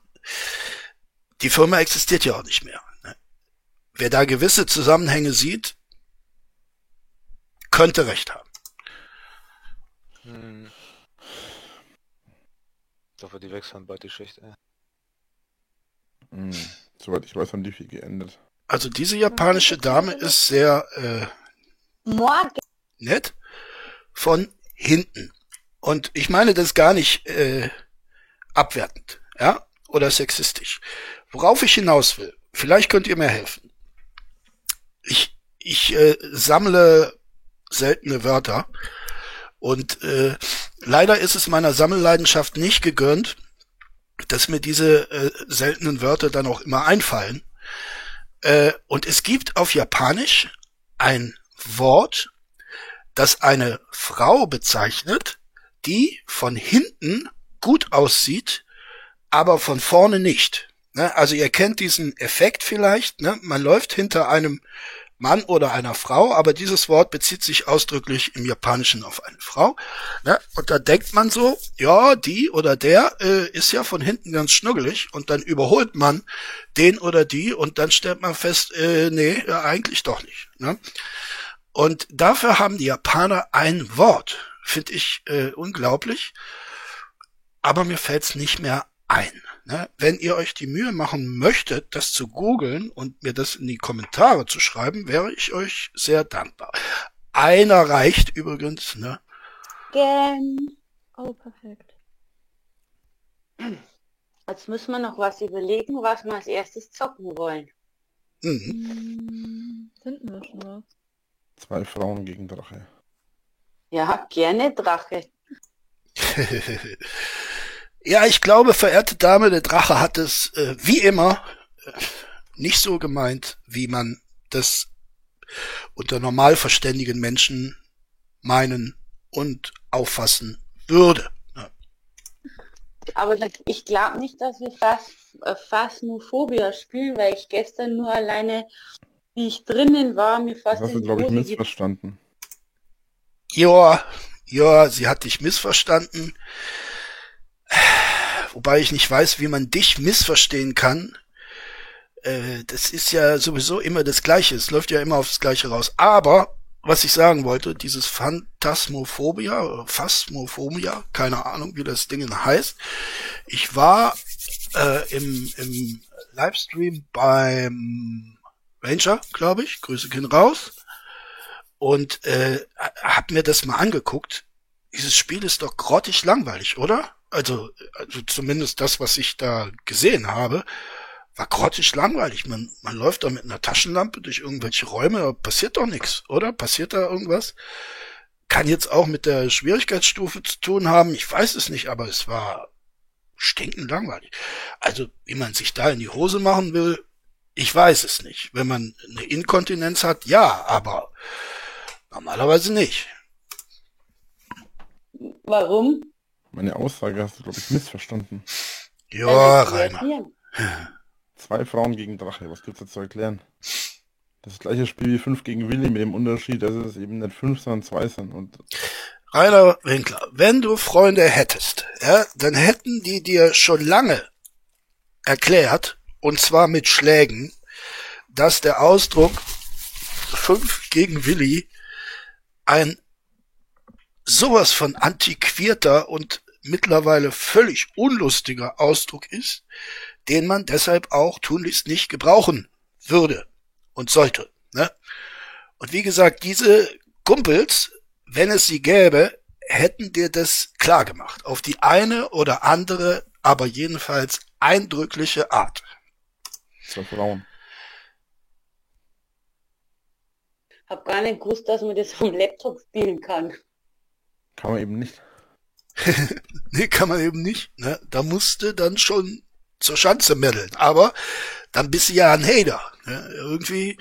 Die Firma existiert ja auch nicht mehr. ne? Wer da gewisse Zusammenhänge sieht, könnte recht haben. Hm. Ich hoffe, die wechseln bald die Schicht, ey. Hm. Soweit ich weiß, haben die viel geändert. Also diese japanische Dame ist sehr äh, nett von hinten. Und ich meine das gar nicht äh, abwertend, ja, oder sexistisch. Worauf ich hinaus will, vielleicht könnt ihr mir helfen. Ich, ich äh, sammle seltene Wörter und äh, leider ist es meiner Sammelleidenschaft nicht gegönnt, dass mir diese äh, seltenen Wörter dann auch immer einfallen. Äh, und es gibt auf Japanisch ein Wort, das eine Frau bezeichnet, die von hinten gut aussieht, aber von vorne nicht. Ne? Also ihr kennt diesen Effekt vielleicht. Ne? Man läuft hinter einem Mann oder einer Frau, aber dieses Wort bezieht sich ausdrücklich im Japanischen auf eine Frau. Ne? Und da denkt man so, ja, die oder der äh, ist ja von hinten ganz schnuggelig und dann überholt man den oder die und dann stellt man fest, äh, nee, ja, eigentlich doch nicht. Und dafür haben die Japaner ein Wort, finde ich äh, unglaublich, aber mir fällt's nicht mehr ein. Ne? Wenn ihr euch die Mühe machen möchtet, das zu googeln und mir das in die Kommentare zu schreiben, wäre ich euch sehr dankbar. Einer reicht übrigens, ne? Gen. Oh, perfekt. Jetzt müssen wir noch was überlegen, was wir als erstes zocken wollen. Mhm. Hm, finden wir schon was. Zwei Frauen gegen Drache. Ja, gerne Drache. *laughs* ja, ich glaube, verehrte Dame, der Drache hat es äh, wie immer äh, nicht so gemeint, wie man das unter normal verständigen Menschen meinen und auffassen würde. Ja. Aber das- ich glaube nicht, dass wir Phas äh, Phasmophobia spielen, weil ich gestern nur alleine, wie ich drinnen war, mir Das fast hast in du, die glaube ich, missverstanden. Ja, ja, sie hat dich missverstanden. Wobei ich nicht weiß, wie man dich missverstehen kann. Äh, das ist ja sowieso immer das Gleiche. Es läuft ja immer aufs Gleiche raus. Aber, was ich sagen wollte, dieses Phantasmophobia, Phasmophobia, keine Ahnung, wie das Ding heißt. Ich war äh, im, im Livestream beim Ranger, glaube ich. Grüße gehen raus und äh, hab mir das mal angeguckt. Dieses Spiel ist doch grottig langweilig, oder? Also, also zumindest das, was ich da gesehen habe, war grottig langweilig. Man, man läuft da mit einer Taschenlampe durch irgendwelche Räume, da passiert doch nichts, oder? Passiert da irgendwas? Kann jetzt auch mit der Schwierigkeitsstufe zu tun haben, ich weiß es nicht, aber es war stinkend langweilig. Also, wie man sich da in die Hose machen will, ich weiß es nicht. Wenn man eine Inkontinenz hat, ja, aber Normalerweise nicht. Warum? Meine Aussage hast du, glaube ich, missverstanden. Ja, Rainer. Zwei Frauen gegen Drache, was gibt's da zu erklären? Das gleiche Spiel wie 5 gegen Willi mit dem Unterschied, dass es eben nicht 5, sondern 2 sind. Und Rainer Winkler, wenn du Freunde hättest, ja, dann hätten die dir schon lange erklärt, und zwar mit Schlägen, dass der Ausdruck 5 gegen Willi ein sowas von antiquierter und mittlerweile völlig unlustiger Ausdruck ist, den man deshalb auch tunlichst nicht gebrauchen würde und sollte. Ne? Und wie gesagt, diese Kumpels, wenn es sie gäbe, hätten dir das klar gemacht. Auf die eine oder andere, aber jedenfalls eindrückliche Art. zwei Frauen. Hab gar nicht gewusst, dass man das vom Laptop spielen kann. Kann man eben nicht. *laughs* Nee, kann man eben nicht. Ne? Da musste dann schon zur Schanze meddeln. Aber dann bist du ja ein Hater. Ne? Irgendwie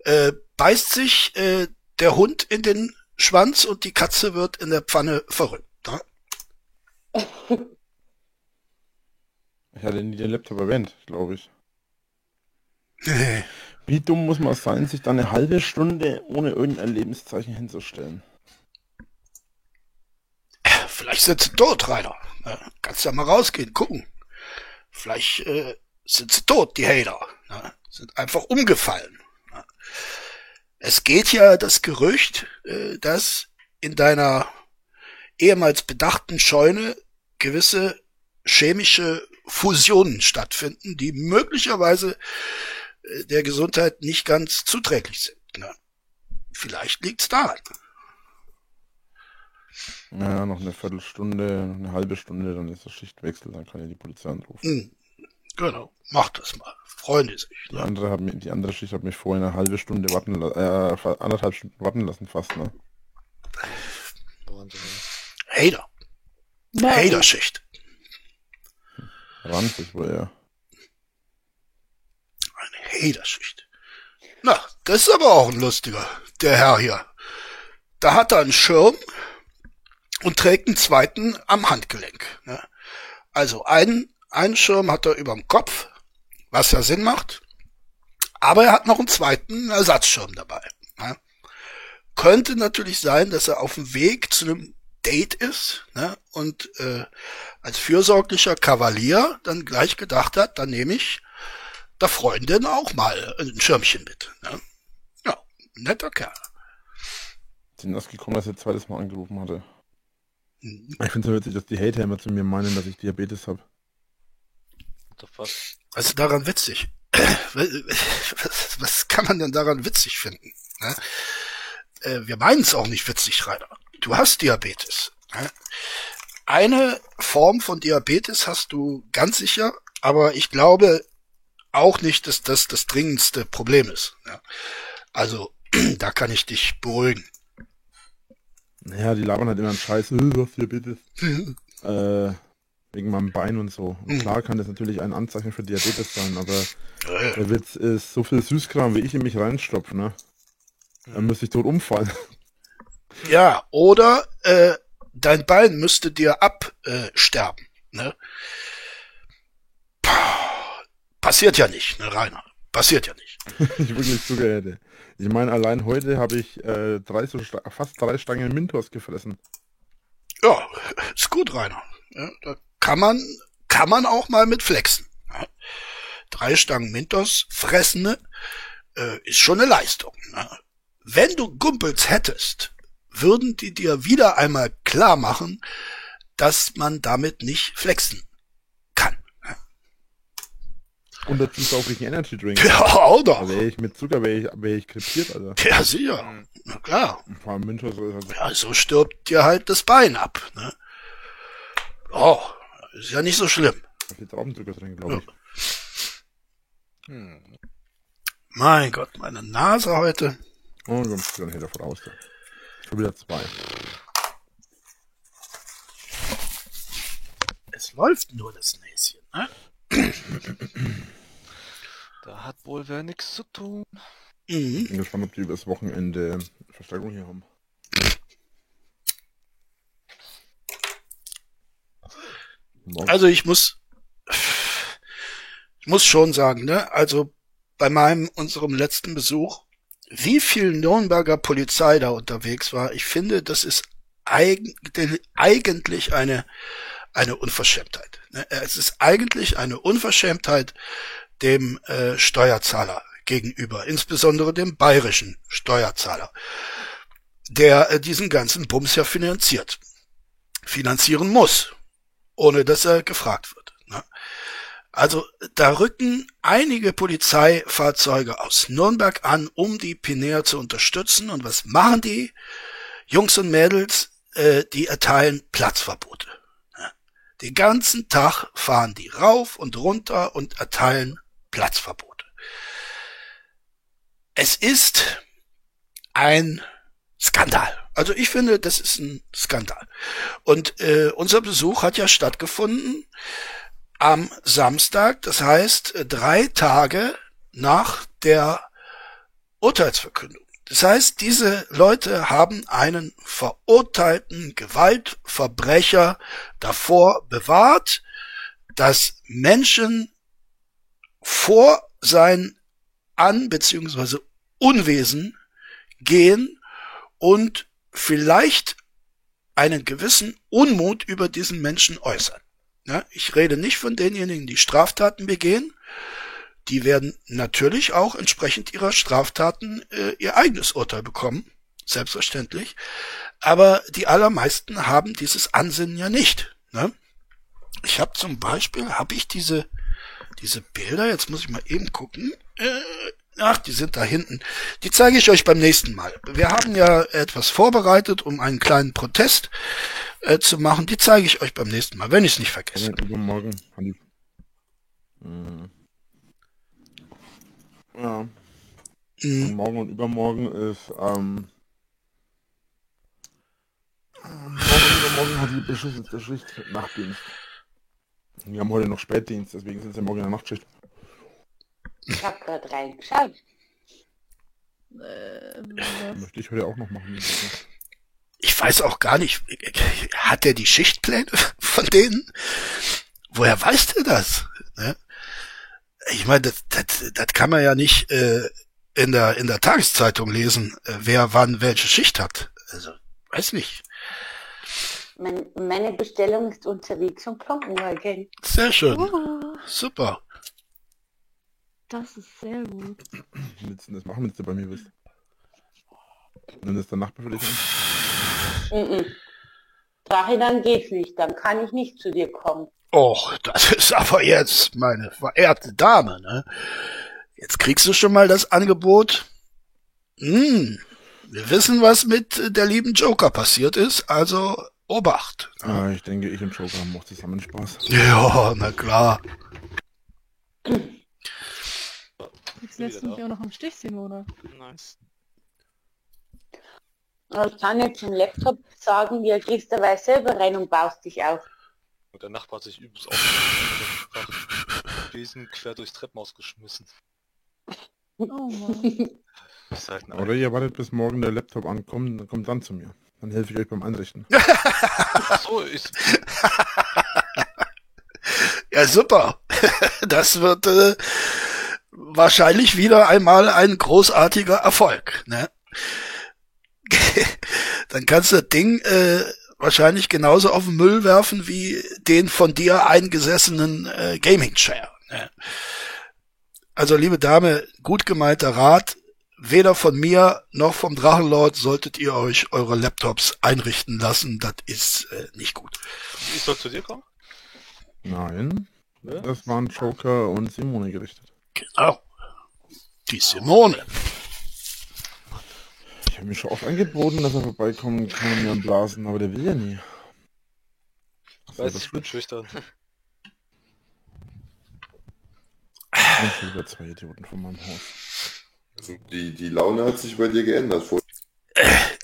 äh, beißt sich äh, der Hund in den Schwanz und die Katze wird in der Pfanne verrückt. Ne? *laughs* Ich hatte nie den Laptop erwähnt, glaube ich. *laughs* Wie dumm muss man sein, sich da eine halbe Stunde ohne irgendein Lebenszeichen hinzustellen? Vielleicht sind sie tot, Rainer. Ne? Kannst ja mal rausgehen, gucken. Vielleicht äh, sind sie tot, die Hater. Ne? Sind einfach umgefallen. Ne? Es geht ja das Gerücht, äh, dass in deiner ehemals bedachten Scheune gewisse chemische Fusionen stattfinden, die möglicherweise äh, der Gesundheit nicht ganz zuträglich sind. Ne? Vielleicht liegt's daran. Ja, noch eine Viertelstunde, noch eine halbe Stunde, dann ist der Schichtwechsel, dann kann ja die Polizei anrufen. Hm, Genau, macht das mal. Freuen die sich. Die Ne? andere, hat die andere Schicht hat mich vorher eine halbe Stunde warten la- äh, anderthalb Stunden warten lassen fast, ne? Wahnsinn, Hater. Hater-Schicht. Ranzig wohl eher. Eine Hater-Schicht. Na, das ist aber auch ein lustiger, der Herr hier. Da hat er einen Schirm und trägt einen zweiten am Handgelenk. Ne? Also einen, einen Schirm hat er überm Kopf was ja Sinn macht. Aber er hat noch einen zweiten Ersatzschirm dabei. Ne? Könnte natürlich sein, dass er auf dem Weg zu einem Date ist ne? und äh, als fürsorglicher Kavalier dann gleich gedacht hat, dann nehme ich der Freundin auch mal ein Schirmchen mit. Ne? Ja, netter Kerl. Sind das gekommen, dass er zweites Mal angerufen hatte. Mhm. Ich finde es so witzig, dass die Hater immer zu mir meinen, dass ich Diabetes habe. Ist daran witzig? *clears throat* Was, was kann man denn daran witzig finden? Ne? Äh, wir meinen es auch nicht witzig, Rainer. Du hast Diabetes. Ne? Eine Form von Diabetes hast du ganz sicher, aber ich glaube auch nicht, dass das das dringendste Problem ist. Ne? Also, *clears throat* da kann ich dich beruhigen. Naja, die labern halt immer einen Scheiß, äh, du hast Diabetes. äh, wegen meinem Bein und so. Und Mhm. klar kann das natürlich ein Anzeichen für Diabetes sein, aber Äh, der Witz ist, so viel Süßkram, wie ich in mich reinstopfe, ne? Dann müsste ich tot umfallen. *laughs* Ja, oder äh, dein Bein müsste dir absterben. Äh, ne? Passiert ja nicht, ne, Rainer? Passiert ja nicht. *laughs* ich wirklich Zucker hätte. Ich meine, allein heute habe ich äh, drei so fast drei Stangen Mintos gefressen. Ja, ist gut, Rainer. Ja, da kann man, kann man auch mal mit flexen. Ja. Drei Stangen Mintos fressene äh, ist schon eine Leistung. Ne? Wenn du Gumpels hättest, würden die dir wieder einmal klar machen, dass man damit nicht flexen kann. Und dazu saufe ich einen Energy Drink. Ja, auch Da noch. wäre ich mit Zucker, wäre ich, wär ich krepiert, Alter. Ja, sicher. Na klar. Und Vor allem Mintos ist halt Ja, so stirbt dir halt das Bein ab. Ne? Oh, ist ja nicht so schlimm. viel Traubenzucker drin, glaube ich. Hm. Mein Gott, meine Nase heute. Oh, wir haben hier davon aus. da. Schon wieder zwei. Es läuft nur das Näschen. Ne? *clears throat* Da hat wohl wer nichts zu tun. Mhm. Bin gespannt, ob die übers Wochenende Verstärkung hier haben. Also ich muss, ich muss schon sagen, ne, also bei meinem, unserem letzten Besuch, wie viel Nürnberger Polizei da unterwegs war, ich finde, das ist eigentlich, eigentlich eine, eine Unverschämtheit. Ne? Es ist eigentlich eine Unverschämtheit dem äh, Steuerzahler gegenüber, insbesondere dem bayerischen Steuerzahler, der äh, diesen ganzen Bums ja finanziert, finanzieren muss ohne dass er gefragt wird. Ne? Also da rücken einige Polizeifahrzeuge aus Nürnberg an, um die Pinär zu unterstützen. Und was machen die? Jungs und Mädels, äh, die erteilen Platzverbote. Ne? Den ganzen Tag fahren die rauf und runter und erteilen Platzverbote. Es ist ein Skandal. Also ich finde, das ist ein Skandal. Und äh, unser Besuch hat ja stattgefunden am Samstag, das heißt äh, drei Tage nach der Urteilsverkündung. Das heißt, diese Leute haben einen verurteilten Gewaltverbrecher davor bewahrt, dass Menschen vor sein An- bzw. Unwesen gehen und vielleicht einen gewissen Unmut über diesen Menschen äußern. Ja, ich rede nicht von denjenigen, die Straftaten begehen. Die werden natürlich auch entsprechend ihrer Straftaten äh, ihr eigenes Urteil bekommen, selbstverständlich. Aber die allermeisten haben dieses Ansinnen ja nicht. Ne? Ich habe zum Beispiel, habe ich diese diese Bilder, jetzt muss ich mal eben gucken. Äh, ach, die sind da hinten. Die zeige ich euch beim nächsten Mal. Wir haben ja etwas vorbereitet, um einen kleinen Protest äh, zu machen. Die zeige ich euch beim nächsten Mal, wenn ich es nicht vergesse. Ja, übermorgen. Mhm. Ja, Mhm. morgen und übermorgen ist, ähm, morgen und übermorgen hat die beschissenste Schicht Nachtdienst. Wir haben heute noch Spätdienst, deswegen sind sie morgen in der Nachtschicht. Ich habe gerade reingeschaut. Äh, was? Möchte ich heute auch noch machen. Ich weiß auch gar nicht, hat er die Schichtpläne von denen? Woher weiß der das? Ne? ich meine, das, das, das kann man ja nicht äh, in der in der Tageszeitung lesen, äh, wer wann welche Schicht hat. Also, weiß nicht. Mein, meine Bestellung ist unterwegs und kommt morgen. Sehr schön. Oh, Super. das ist sehr gut. Willst das machen, wenn du bei mir bist? Wenn das der Nachbar für dich ist? Mhm. Nachhinein geht's nicht, dann kann ich nicht zu dir kommen. Och, das ist aber jetzt meine verehrte Dame, ne? Jetzt kriegst du schon mal das Angebot. Hm, wir wissen, was mit der lieben Joker passiert ist, also Obacht. Ah, ich denke, ich und Joker haben auch zusammen Spaß. Ja, na klar. Jetzt lässt du mich auch noch im Stich, Simone. Nice. Aber Ich kann jetzt im Laptop sagen, ja, gehst dabei selber rein und baust dich auf. Und der Nachbar hat sich übelst auf Besen quer durchs Treppenhaus geschmissen. Oh Mann. Halt Oder ihr wartet bis morgen der Laptop ankommt, dann kommt dann zu mir. Dann helfe ich euch beim Einrichten. Ach *laughs* so, ich, *laughs* Ja, super. *laughs* Das wird äh, wahrscheinlich wieder einmal ein großartiger Erfolg. Ne? Dann kannst du das Ding äh, wahrscheinlich genauso auf den Müll werfen wie den von dir eingesessenen äh, Gaming Chair. Ne? Also liebe Dame, gut gemeinter Rat. Weder von mir noch vom Drachenlord solltet ihr euch eure Laptops einrichten lassen. Das ist äh, nicht gut. ich soll zu dir kommen? Nein, Ja? das waren Joker und Simone gerichtet. Genau. Die Simone. Ich habe mir schon oft angeboten, dass er vorbeikommen kann und mir blasen, aber der will ja nie. Ich So, weiß, das ich bin schüchtern. wieder zwei Idioten von meinem Haus. Also die, die Laune hat sich bei dir geändert.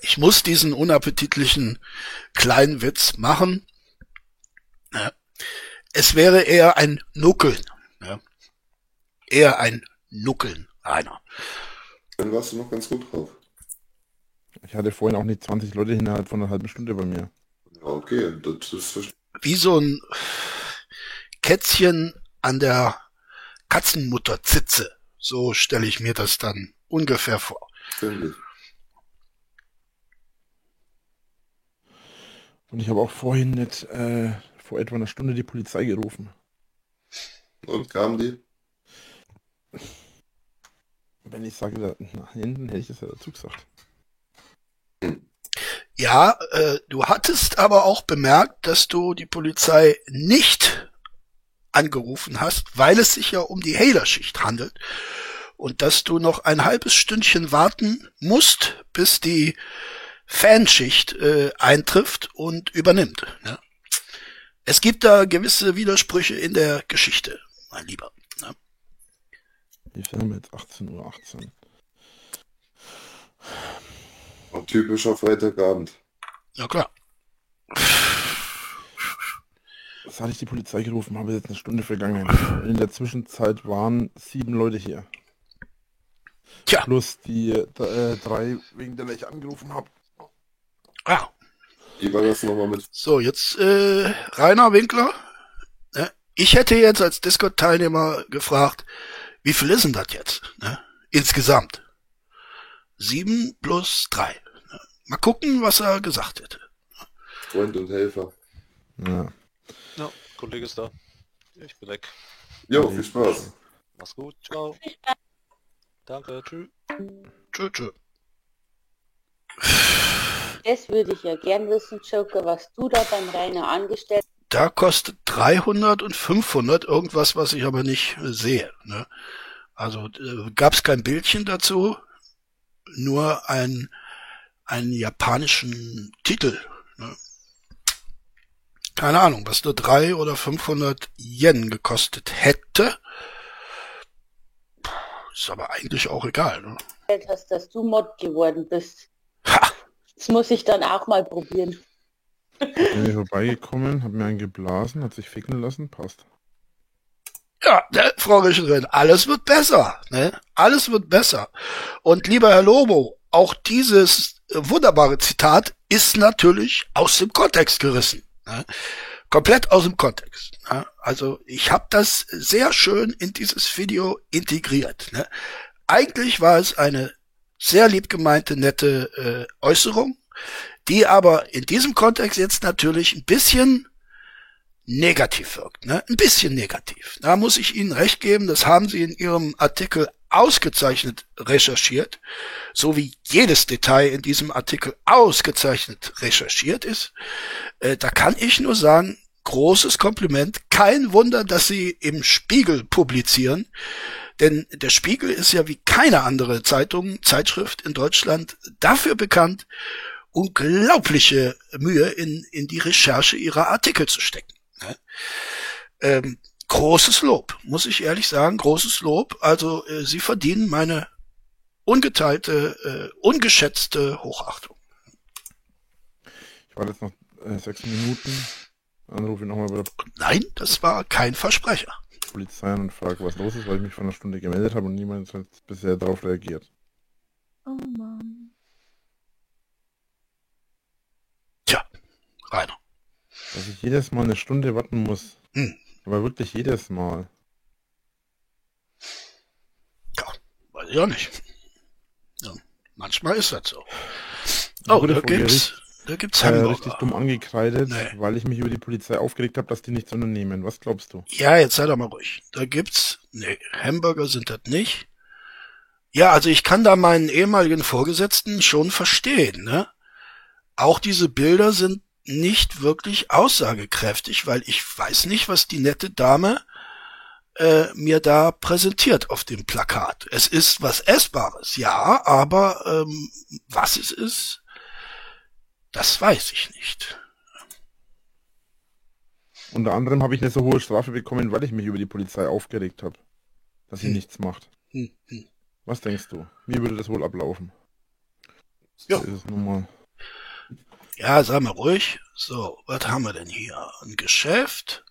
Ich muss diesen unappetitlichen kleinen Witz machen. Es wäre eher ein Nuckeln. Eher ein Nuckeln, einer. dann warst du noch ganz gut drauf. Ich hatte vorhin auch nicht 20 Leute innerhalb von einer halben Stunde bei mir. Ja, okay, das ist. Wie so ein Kätzchen an der Katzenmutterzitze. So stelle ich mir das dann ungefähr vor. Und ich habe auch vorhin nicht äh, vor etwa einer Stunde die Polizei gerufen. Und kam die? Wenn ich sage, nach hinten hätte ich das ja dazu gesagt. Ja, äh, du hattest aber auch bemerkt, dass du die Polizei nicht angerufen hast, weil es sich ja um die Hailer-Schicht handelt und dass du noch ein halbes Stündchen warten musst, bis die Fanschicht äh, eintrifft und übernimmt. Ja. Es gibt da gewisse Widersprüche in der Geschichte, mein Lieber. Ja. Die Filme jetzt 18.18 Uhr. 18. Ein typischer Freitagabend. ja klar. Seit ich die Polizei gerufen habe, ist jetzt eine Stunde vergangen. In der Zwischenzeit waren sieben Leute hier. Tja. Plus die äh, drei, wegen der ich angerufen habe. Ja. Wie war das nochmal mit? So, jetzt äh, Rainer Winkler. Ne? Ich hätte jetzt als Discord-Teilnehmer gefragt, wie viel ist denn das jetzt? Ne? Insgesamt. Sieben plus drei. Ne? Mal gucken, was er gesagt hätte. Freund und Helfer. Ja. Ja, Kollege ist da. Ich bin weg. Jo, viel Spaß. Mach's gut. Ciao. Danke. Tschüss. Tschö, tschö. Das würde ich ja gern wissen, Joker, was du da beim Rainer angestellt Da kostet 300 und 500 irgendwas, was ich aber nicht äh, sehe. Ne? Also äh, gab es kein Bildchen dazu, nur ein einen japanischen Titel. Ne? Keine Ahnung, was nur 3 oder 500 Yen gekostet hätte. Ist aber eigentlich auch egal. Ne? hast, dass du Mod geworden bist. Ha! Das muss ich dann auch mal probieren. Bin ich vorbeigekommen, hab mir einen geblasen, hat sich ficken lassen, passt. Ja, ne, Frau Richterin, alles wird besser. Ne? Alles wird besser. Und lieber Herr Lobo, auch dieses äh, wunderbare Zitat ist natürlich aus dem Kontext gerissen. Ne? komplett aus dem Kontext. Ne? Also ich habe das sehr schön in dieses Video integriert. Ne? Eigentlich war es eine sehr lieb gemeinte, nette äh, Äußerung, die aber in diesem Kontext jetzt natürlich ein bisschen negativ wirkt. Ne? Ein bisschen negativ. Da muss ich Ihnen recht geben, das haben Sie in Ihrem Artikel ausgezeichnet recherchiert, so wie jedes Detail in diesem Artikel ausgezeichnet recherchiert ist. Äh, da kann ich nur sagen, großes Kompliment. Kein Wunder, dass Sie im Spiegel publizieren. Denn der Spiegel ist ja wie keine andere Zeitung, Zeitschrift in Deutschland dafür bekannt, unglaubliche Mühe in, in die Recherche ihrer Artikel zu stecken. Ne? Ähm, großes Lob, muss ich ehrlich sagen, großes Lob. Also äh, sie verdienen meine ungeteilte, äh, ungeschätzte Hochachtung. Ich warte jetzt noch äh, sechs Minuten. Dann rufe ich nochmal bei der Nein, das war kein Versprecher. Polizei und frage, was los ist, weil ich mich vor einer Stunde gemeldet habe und niemand hat bisher darauf reagiert. Oh Mann. Tja, Rainer. Dass ich jedes Mal eine Stunde warten muss. Hm. Aber wirklich jedes Mal. Ja, weiß ich auch nicht. Ja, manchmal ist das so. Oh, da gibt's, da gibt's Äh, Hamburger. richtig dumm angekreidet, Nee. weil ich mich über die Polizei aufgeregt habe, dass die nichts unternehmen. Was glaubst du? Ja, jetzt sei doch mal ruhig. Da gibt's, nee, Hamburger sind das nicht. Ja, also ich kann da meinen ehemaligen Vorgesetzten schon verstehen, ne? Auch diese Bilder sind nicht wirklich aussagekräftig, weil ich weiß nicht, was die nette Dame äh, mir da präsentiert auf dem Plakat. Es ist was Essbares, ja, aber ähm, was es ist, das weiß ich nicht. Unter anderem habe ich eine so hohe Strafe bekommen, weil ich mich über die Polizei aufgeregt habe. Dass sie Hm. nichts macht. Hm, hm. Was denkst du? Wie würde das wohl ablaufen? Ja. So ist es nun mal. Ja, sei mal ruhig. So, was haben wir denn hier? Ein Geschäft.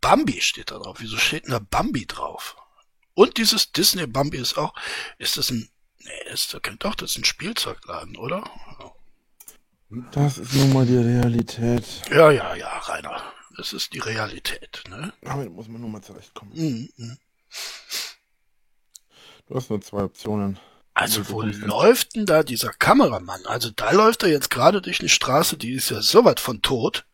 Bambi steht da drauf. Wieso steht denn da Bambi drauf? Und dieses Disney Bambi ist auch, ist das ein, nee, ist doch kein, doch, das ist ein Spielzeugladen, oder? Das ist nun mal die Realität. Ja, ja, ja, Rainer. Das ist die Realität, ne? Damit muss man nur mal zurechtkommen. Mhm, mhm. Du hast nur zwei Optionen. Also wo läuft denn da dieser Kameramann? Also da läuft er jetzt gerade durch eine Straße, die ist ja so weit von tot.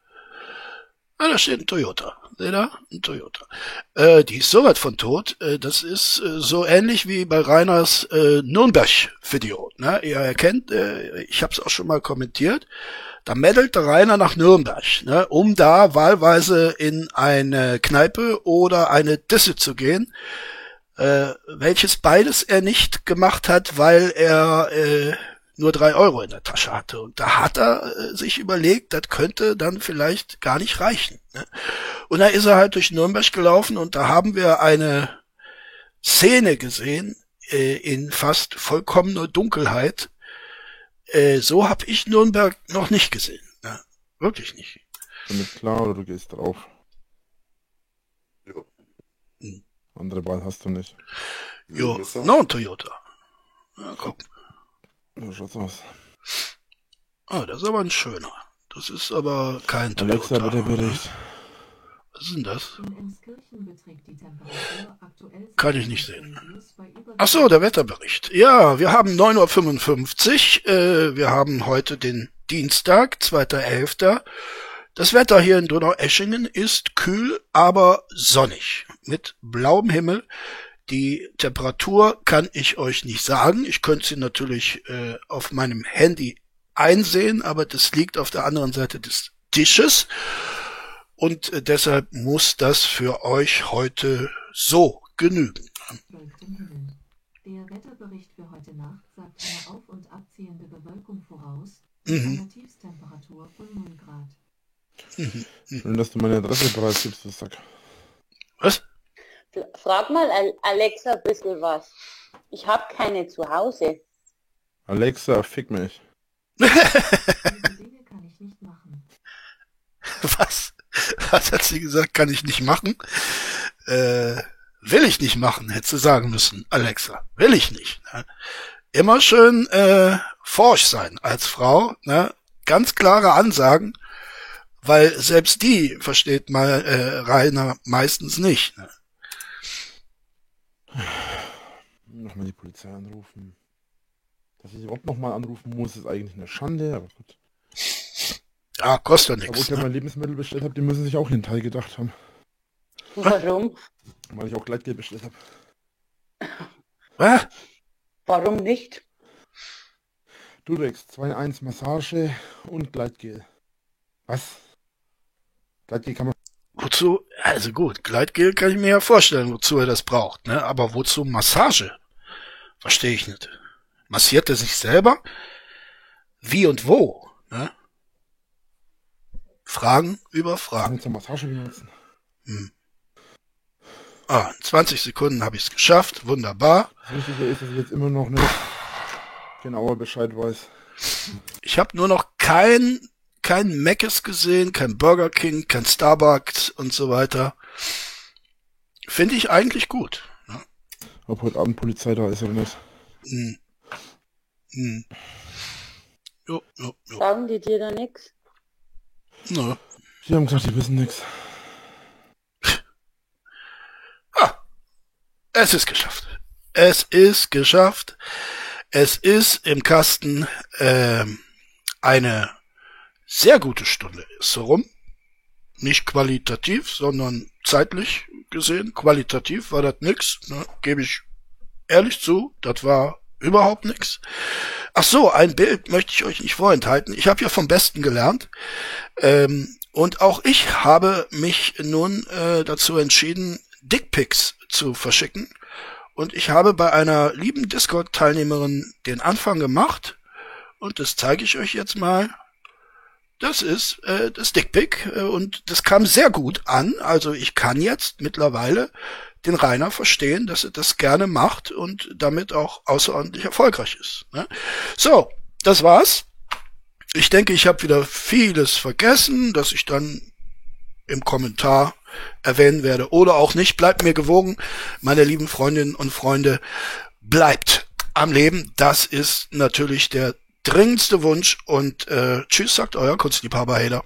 Ah, da steht ein Toyota. Seht ihr? Ein Toyota. Äh, die ist so weit von tot. Äh, das ist äh, so ähnlich wie bei Reiners äh, Nürnberg-Video. Ne? Ihr erkennt, äh, ich habe es auch schon mal kommentiert. Da meddelt der Rainer nach Nürnberg, ne, um da wahlweise in eine Kneipe oder eine Disse zu gehen äh, welches beides er nicht gemacht hat, weil er äh, nur drei Euro in der Tasche hatte. Und da hat er äh, sich überlegt, das könnte dann vielleicht gar nicht reichen. Ne? Und da ist er halt durch Nürnberg gelaufen und da haben wir eine Szene gesehen äh, in fast vollkommener Dunkelheit. Äh, so habe ich Nürnberg noch nicht gesehen. Ne? Wirklich nicht. Damit klar oder du gehst drauf. Jo. Hm. Andere Wahl hast du nicht. Jo, noch ein Toyota. Ja, guck. So schaut's aus. Ah, das ist aber ein schöner. Das ist aber kein Toyota. Alexa, bitte Bericht. Was ist denn das? Kann ich nicht sehen. Celsius bei über Ach so, der Wetterbericht. Ja, wir haben 9.55 Uhr. Äh, wir haben heute den Dienstag, 2.11. Das Wetter hier in Donaueschingen ist kühl, aber sonnig. Mit blauem Himmel. Die Temperatur kann ich euch nicht sagen. Ich könnte sie natürlich äh, auf meinem Handy einsehen, aber das liegt auf der anderen Seite des Tisches. Und äh, deshalb muss das für euch heute so genügen. Der Wetterbericht für heute Nacht sagt eine auf- und abziehende Bewölkung voraus, mit Mhm. einer Tiefstemperatur von 0 Grad. Schön, dass du meine Adresse preisgibst, du Sack. Was? Frag mal Al- Alexa ein bisschen was. Ich habe keine zu Hause. Alexa, fick mich. Diese Dinge kann ich nicht machen. Was? Was hat sie gesagt, kann ich nicht machen? Äh, will ich nicht machen, hätte sie sagen müssen, Alexa. Will ich nicht. Ne? Immer schön äh, forsch sein als Frau. Ne? Ganz klare Ansagen. Weil selbst die versteht mal äh, Rainer meistens nicht. Ne? Nochmal die Polizei anrufen. Dass ich überhaupt nochmal anrufen muss, ist eigentlich eine Schande, aber gut. Ja, kostet Da wo nichts. ich ja Ne? mein Lebensmittel bestellt habe, die müssen sich auch ihren Teil gedacht haben. Warum? Weil ich auch Gleitgel bestellt habe. Was? Warum nicht? Durex 2-1 Massage und Gleitgel. Was? Gleitgel kann man. Wozu? Also gut, Gleitgel kann ich mir ja vorstellen, wozu er das braucht. Ne? Aber wozu Massage? Verstehe ich nicht. Massiert er sich selber? Wie und wo? Ne? Fragen über Fragen. zur Massage benutzen. Ah, in 20 Sekunden habe ich es geschafft. Wunderbar. Das Wichtige ist, dass ich jetzt immer noch nicht genauer Bescheid weiß. Ich habe nur noch kein kein Mc's gesehen, kein Burger King, kein Starbucks und so weiter. Finde ich eigentlich gut. Ne? Ob heute Abend Polizei da ist oder nicht. Hm. Hm. Jo, jo, jo. Sagen die dir da nichts? Nö. Die haben gesagt, die wissen nichts. Es ist geschafft. Es ist geschafft. Es ist im Kasten ähm, eine sehr gute Stunde ist so rum. Nicht qualitativ, sondern zeitlich gesehen. Qualitativ war das nix, ne? gebe ich ehrlich zu. Das war überhaupt nix. Ach so, ein Bild möchte ich euch nicht vorenthalten. Ich habe ja vom Besten gelernt. Ähm, und auch ich habe mich nun äh, dazu entschieden, Dickpics zu verschicken. Und ich habe bei einer lieben Discord-Teilnehmerin den Anfang gemacht. Und das zeige ich euch jetzt mal. Das ist äh, das Dickpic. Äh, und das kam sehr gut an. Also ich kann jetzt mittlerweile den Rainer verstehen, dass er das gerne macht und damit auch außerordentlich erfolgreich ist. Ne? So, das war's. Ich denke, ich habe wieder vieles vergessen, dass ich dann im Kommentar erwähnen werde oder auch nicht. Bleibt mir gewogen, meine lieben Freundinnen und Freunde. Bleibt am Leben. Das ist natürlich der dringendste Wunsch. Und äh, tschüss, sagt euer Kunstliebhaber Hader.